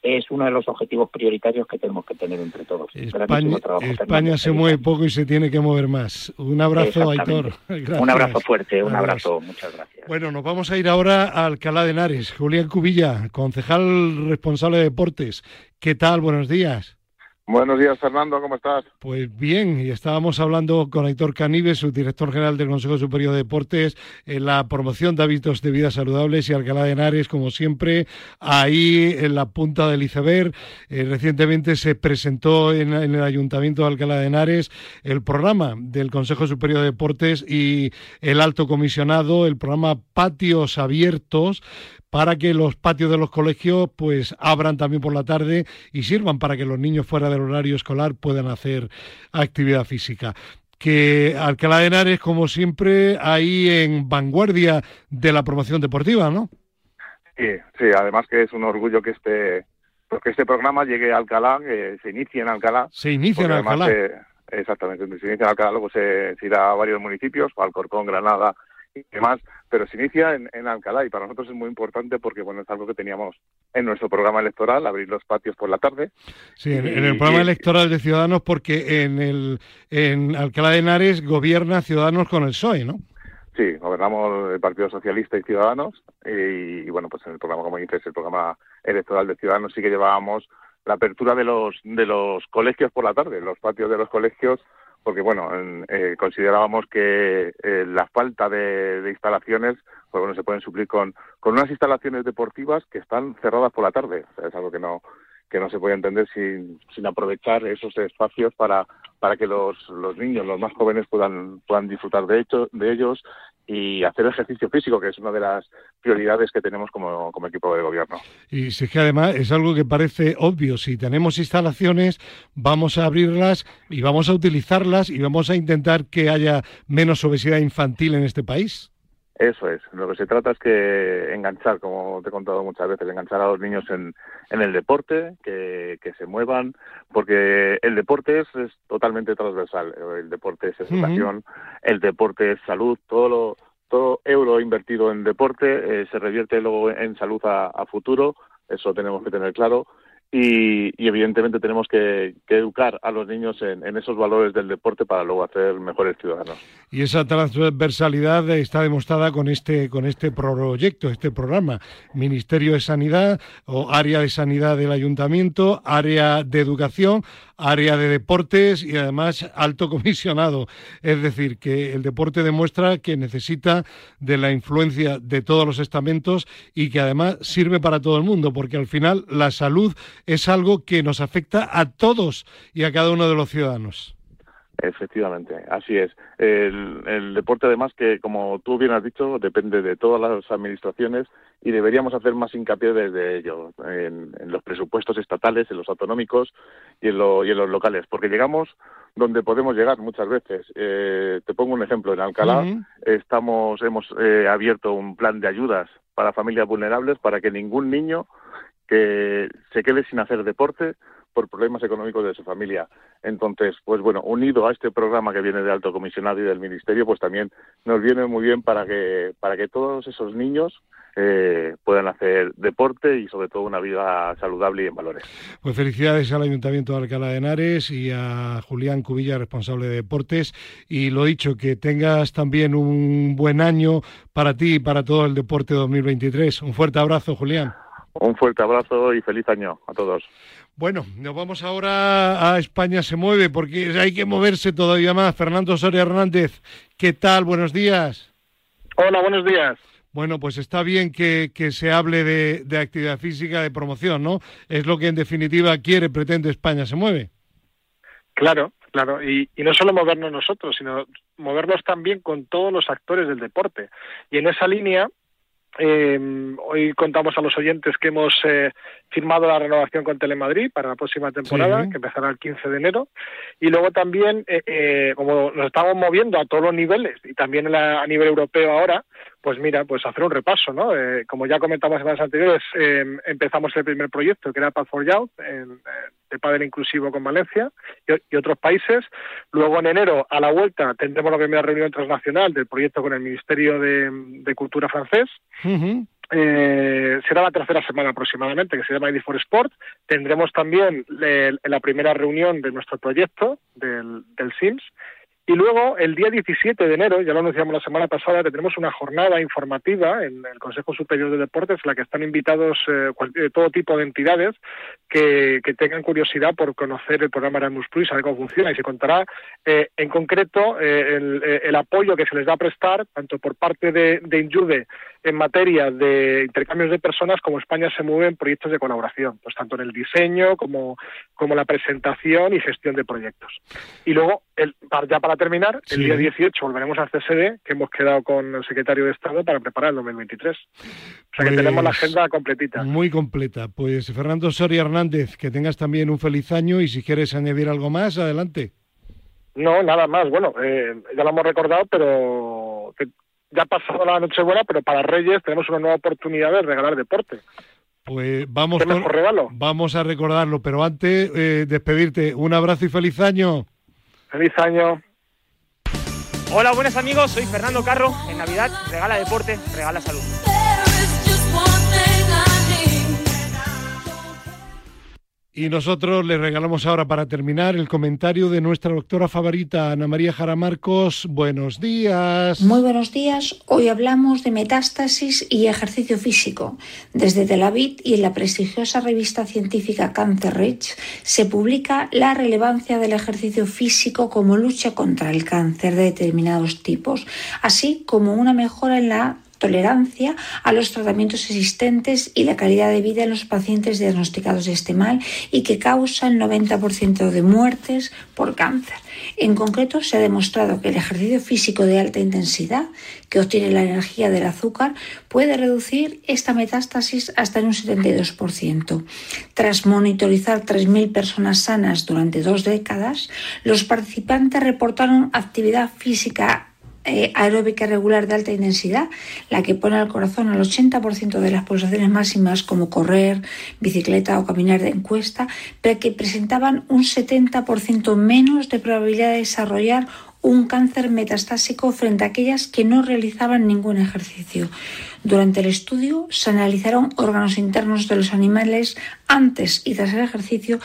es uno de los objetivos prioritarios que tenemos que tener entre todos. España, se mueve poco y se tiene que mover más. Un abrazo, Aitor. Un [LAUGHS] abrazo fuerte, un abrazo. Muchas gracias. Bueno, nos vamos a ir ahora a Alcalá de Henares. Julián Cubilla, concejal responsable de deportes. ¿Qué tal? Buenos días. Buenos días, Fernando, ¿cómo estás? Pues bien, y estábamos hablando con Héctor Canives, su director general del Consejo Superior de Deportes, en la promoción de hábitos de vida saludables y Alcalá de Henares, como siempre, ahí en la punta del iceberg. Eh, recientemente se presentó en, en, el Ayuntamiento de Alcalá de Henares el programa del Consejo Superior de Deportes y el alto comisionado, el programa Patios Abiertos, para que los patios de los colegios pues abran también por la tarde y sirvan para que los niños fuera del horario escolar puedan hacer actividad física que Alcalá de Henares, como siempre, ahí en vanguardia de la promoción deportiva, ¿no? Sí, sí, además que es un orgullo que este, pues que este programa llegue a Alcalá, que se inicie en Alcalá. Se inicia en Alcalá. exactamente, se inicia en Alcalá, luego se, se irá a varios municipios, Alcorcón, Granada, y demás, pero se inicia en, Alcalá y para nosotros es muy importante porque bueno es algo que teníamos en nuestro programa electoral, abrir los patios por la tarde. Sí, en, el programa electoral de Ciudadanos porque en el en Alcalá de Henares gobierna Ciudadanos con el PSOE, ¿no? Sí, gobernamos el Partido Socialista y Ciudadanos y, bueno, pues en el programa, como dices, el programa electoral de Ciudadanos sí que llevábamos la apertura de los de los colegios por la tarde, los patios de los colegios porque bueno, eh, considerábamos que eh, la falta de, instalaciones, pues bueno, se pueden suplir con, con unas instalaciones deportivas que están cerradas por la tarde. es algo que no que no se puede entender sin, sin aprovechar esos espacios para, para que los, los niños, los más jóvenes puedan, puedan disfrutar de, hecho, de ellos y hacer ejercicio físico, que es una de las prioridades que tenemos como, equipo de gobierno. Y si es que además es algo que parece obvio, si tenemos instalaciones, vamos a abrirlas y vamos a utilizarlas y vamos a intentar que haya menos obesidad infantil en este país. Eso es. Lo que se trata es que enganchar, como te he contado muchas veces, enganchar a los niños en, en el deporte, que, que, se muevan, porque el deporte es, es, totalmente transversal. El deporte es educación, el deporte es salud, todo lo, todo euro invertido en deporte eh, se revierte luego en salud a, a futuro, eso tenemos que tener claro y, y, evidentemente tenemos que, educar a los niños en, en, esos valores del deporte para luego hacer mejores ciudadanos. Y esa transversalidad está demostrada con este con este proyecto, este programa, Ministerio de Sanidad o área de sanidad del ayuntamiento, área de educación, área de deportes y además alto [LAUGHS] comisionado. Es decir, que el deporte demuestra que necesita de la influencia de todos los estamentos y que además sirve para todo el mundo, porque al final la salud es algo que nos afecta a todos y a cada uno de los ciudadanos. Efectivamente, así es. El, el, deporte, además, que como tú bien has dicho, depende de todas las administraciones y deberíamos hacer más hincapié desde ello, en, en los presupuestos estatales, en los autonómicos y en, lo, y en, los locales, porque llegamos donde podemos llegar muchas veces. Eh, te pongo un ejemplo. En Alcalá uh -huh. estamos, hemos eh, abierto un plan de ayudas para familias vulnerables para que ningún niño que se quede sin hacer deporte por problemas económicos de su familia. Entonces, pues bueno, unido a este programa que viene de alto comisionado y del ministerio, pues también nos viene muy bien para que para que todos esos niños eh, puedan hacer deporte y sobre todo una vida saludable y en valores. Pues felicidades al Ayuntamiento de Alcalá de Henares y a Julián Cubilla, responsable de deportes. Y lo dicho, que tengas también un buen año para ti y para todo el deporte 2023. Un fuerte abrazo, Julián. Un fuerte abrazo y feliz año a todos. Bueno, nos vamos ahora a España se mueve porque hay que moverse todavía más. Fernando Soria Hernández, ¿qué tal? Buenos días. Hola, buenos días. Bueno, pues está bien que, que se hable de, de, actividad física, de promoción, ¿no? Es lo que en definitiva quiere, pretende España se mueve. Claro, claro. Y, y no solo movernos nosotros, sino movernos también con todos los actores del deporte. Y en esa línea, eh, hoy contamos a los oyentes que hemos eh, firmado la renovación con Telemadrid para la próxima temporada, sí. que empezará el 15 de enero. Y luego también, eh, eh, como nos estamos moviendo a todos los niveles y también la, a nivel europeo ahora, pues mira, pues hacer un repaso, ¿no? Eh, como ya comentamos en semanas anteriores, eh, empezamos el primer proyecto que era Path for Youth, en, de Padre Inclusivo con Valencia y, y, otros países. Luego en enero, a la vuelta, tendremos la primera reunión transnacional del proyecto con el Ministerio de, de Cultura francés. Uh -huh. Eh, será la tercera semana aproximadamente, que se llama ID for Sport. Tendremos también la primera reunión de nuestro proyecto, del, del SIMS, y luego, el día 17 de enero, ya lo anunciamos la semana pasada, tendremos una jornada informativa en el Consejo Superior de Deportes, en la que están invitados eh, cualquier, todo tipo de entidades que, tengan curiosidad por conocer el programa Erasmus Plus saber cómo funciona. Y se contará, eh, en concreto, eh, el, el, apoyo que se les va a prestar, tanto por parte de, de Injude en materia de intercambios de personas, como España se mueve en proyectos de colaboración, pues tanto en el diseño como, como la presentación y gestión de proyectos. Y luego, el, ya para terminar, el sí. día 18 volveremos al CSD, que hemos quedado con el secretario de Estado para preparar el 2023. O sea pues, que tenemos la agenda completita. Muy completa. Pues Fernando Soria Hernández, que tengas también un feliz año y si quieres añadir algo más, adelante. No, nada más. Bueno, eh, ya lo hemos recordado, pero ya ha pasado la Nochebuena, pero para Reyes tenemos una nueva oportunidad de regalar deporte. Pues vamos, con, vamos a recordarlo, pero antes eh, despedirte. Un abrazo y feliz año. Feliz año. Hola, buenos amigos, soy Fernando Carro. En Navidad regala deporte, regala salud. Y nosotros le regalamos ahora para terminar el comentario de nuestra doctora favorita, Ana María Jara Marcos. Buenos días. Muy buenos días. Hoy hablamos de metástasis y ejercicio físico. Desde Tel Aviv y en la prestigiosa revista científica Cancer Reach se publica la relevancia del ejercicio físico como lucha contra el cáncer de determinados tipos, así como una mejora en la tolerancia a los tratamientos existentes y la calidad de vida en los pacientes diagnosticados de este mal y que causa el 90% de muertes por cáncer. En concreto, se ha demostrado que el ejercicio físico de alta intensidad, que obtiene la energía del azúcar, puede reducir esta metástasis hasta en un 72%. Tras monitorizar 3.000 personas sanas durante dos décadas, los participantes reportaron actividad física eh, aeróbica regular de alta intensidad, la que pone al corazón al 80% de las pulsaciones máximas como correr, bicicleta o caminar de encuesta, pero que presentaban un 70% menos de probabilidad de desarrollar un cáncer metastásico frente a aquellas que no realizaban ningún ejercicio. Durante el estudio se analizaron órganos internos de los animales antes y tras el ejercicio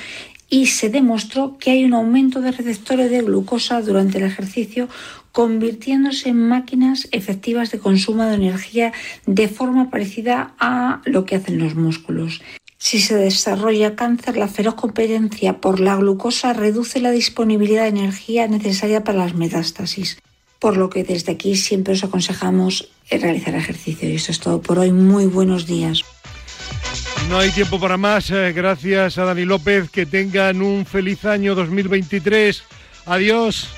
y se demostró que hay un aumento de receptores de glucosa durante el ejercicio convirtiéndose en máquinas efectivas de consumo de energía de forma parecida a lo que hacen los músculos. Si se desarrolla cáncer, la feroz competencia por la glucosa reduce la disponibilidad de energía necesaria para las metástasis, por lo que desde aquí siempre os aconsejamos realizar ejercicio. Y esto es todo por hoy. Muy buenos días. No hay tiempo para más. Eh, gracias a Dani López. Que tengan un feliz año 2023. Adiós.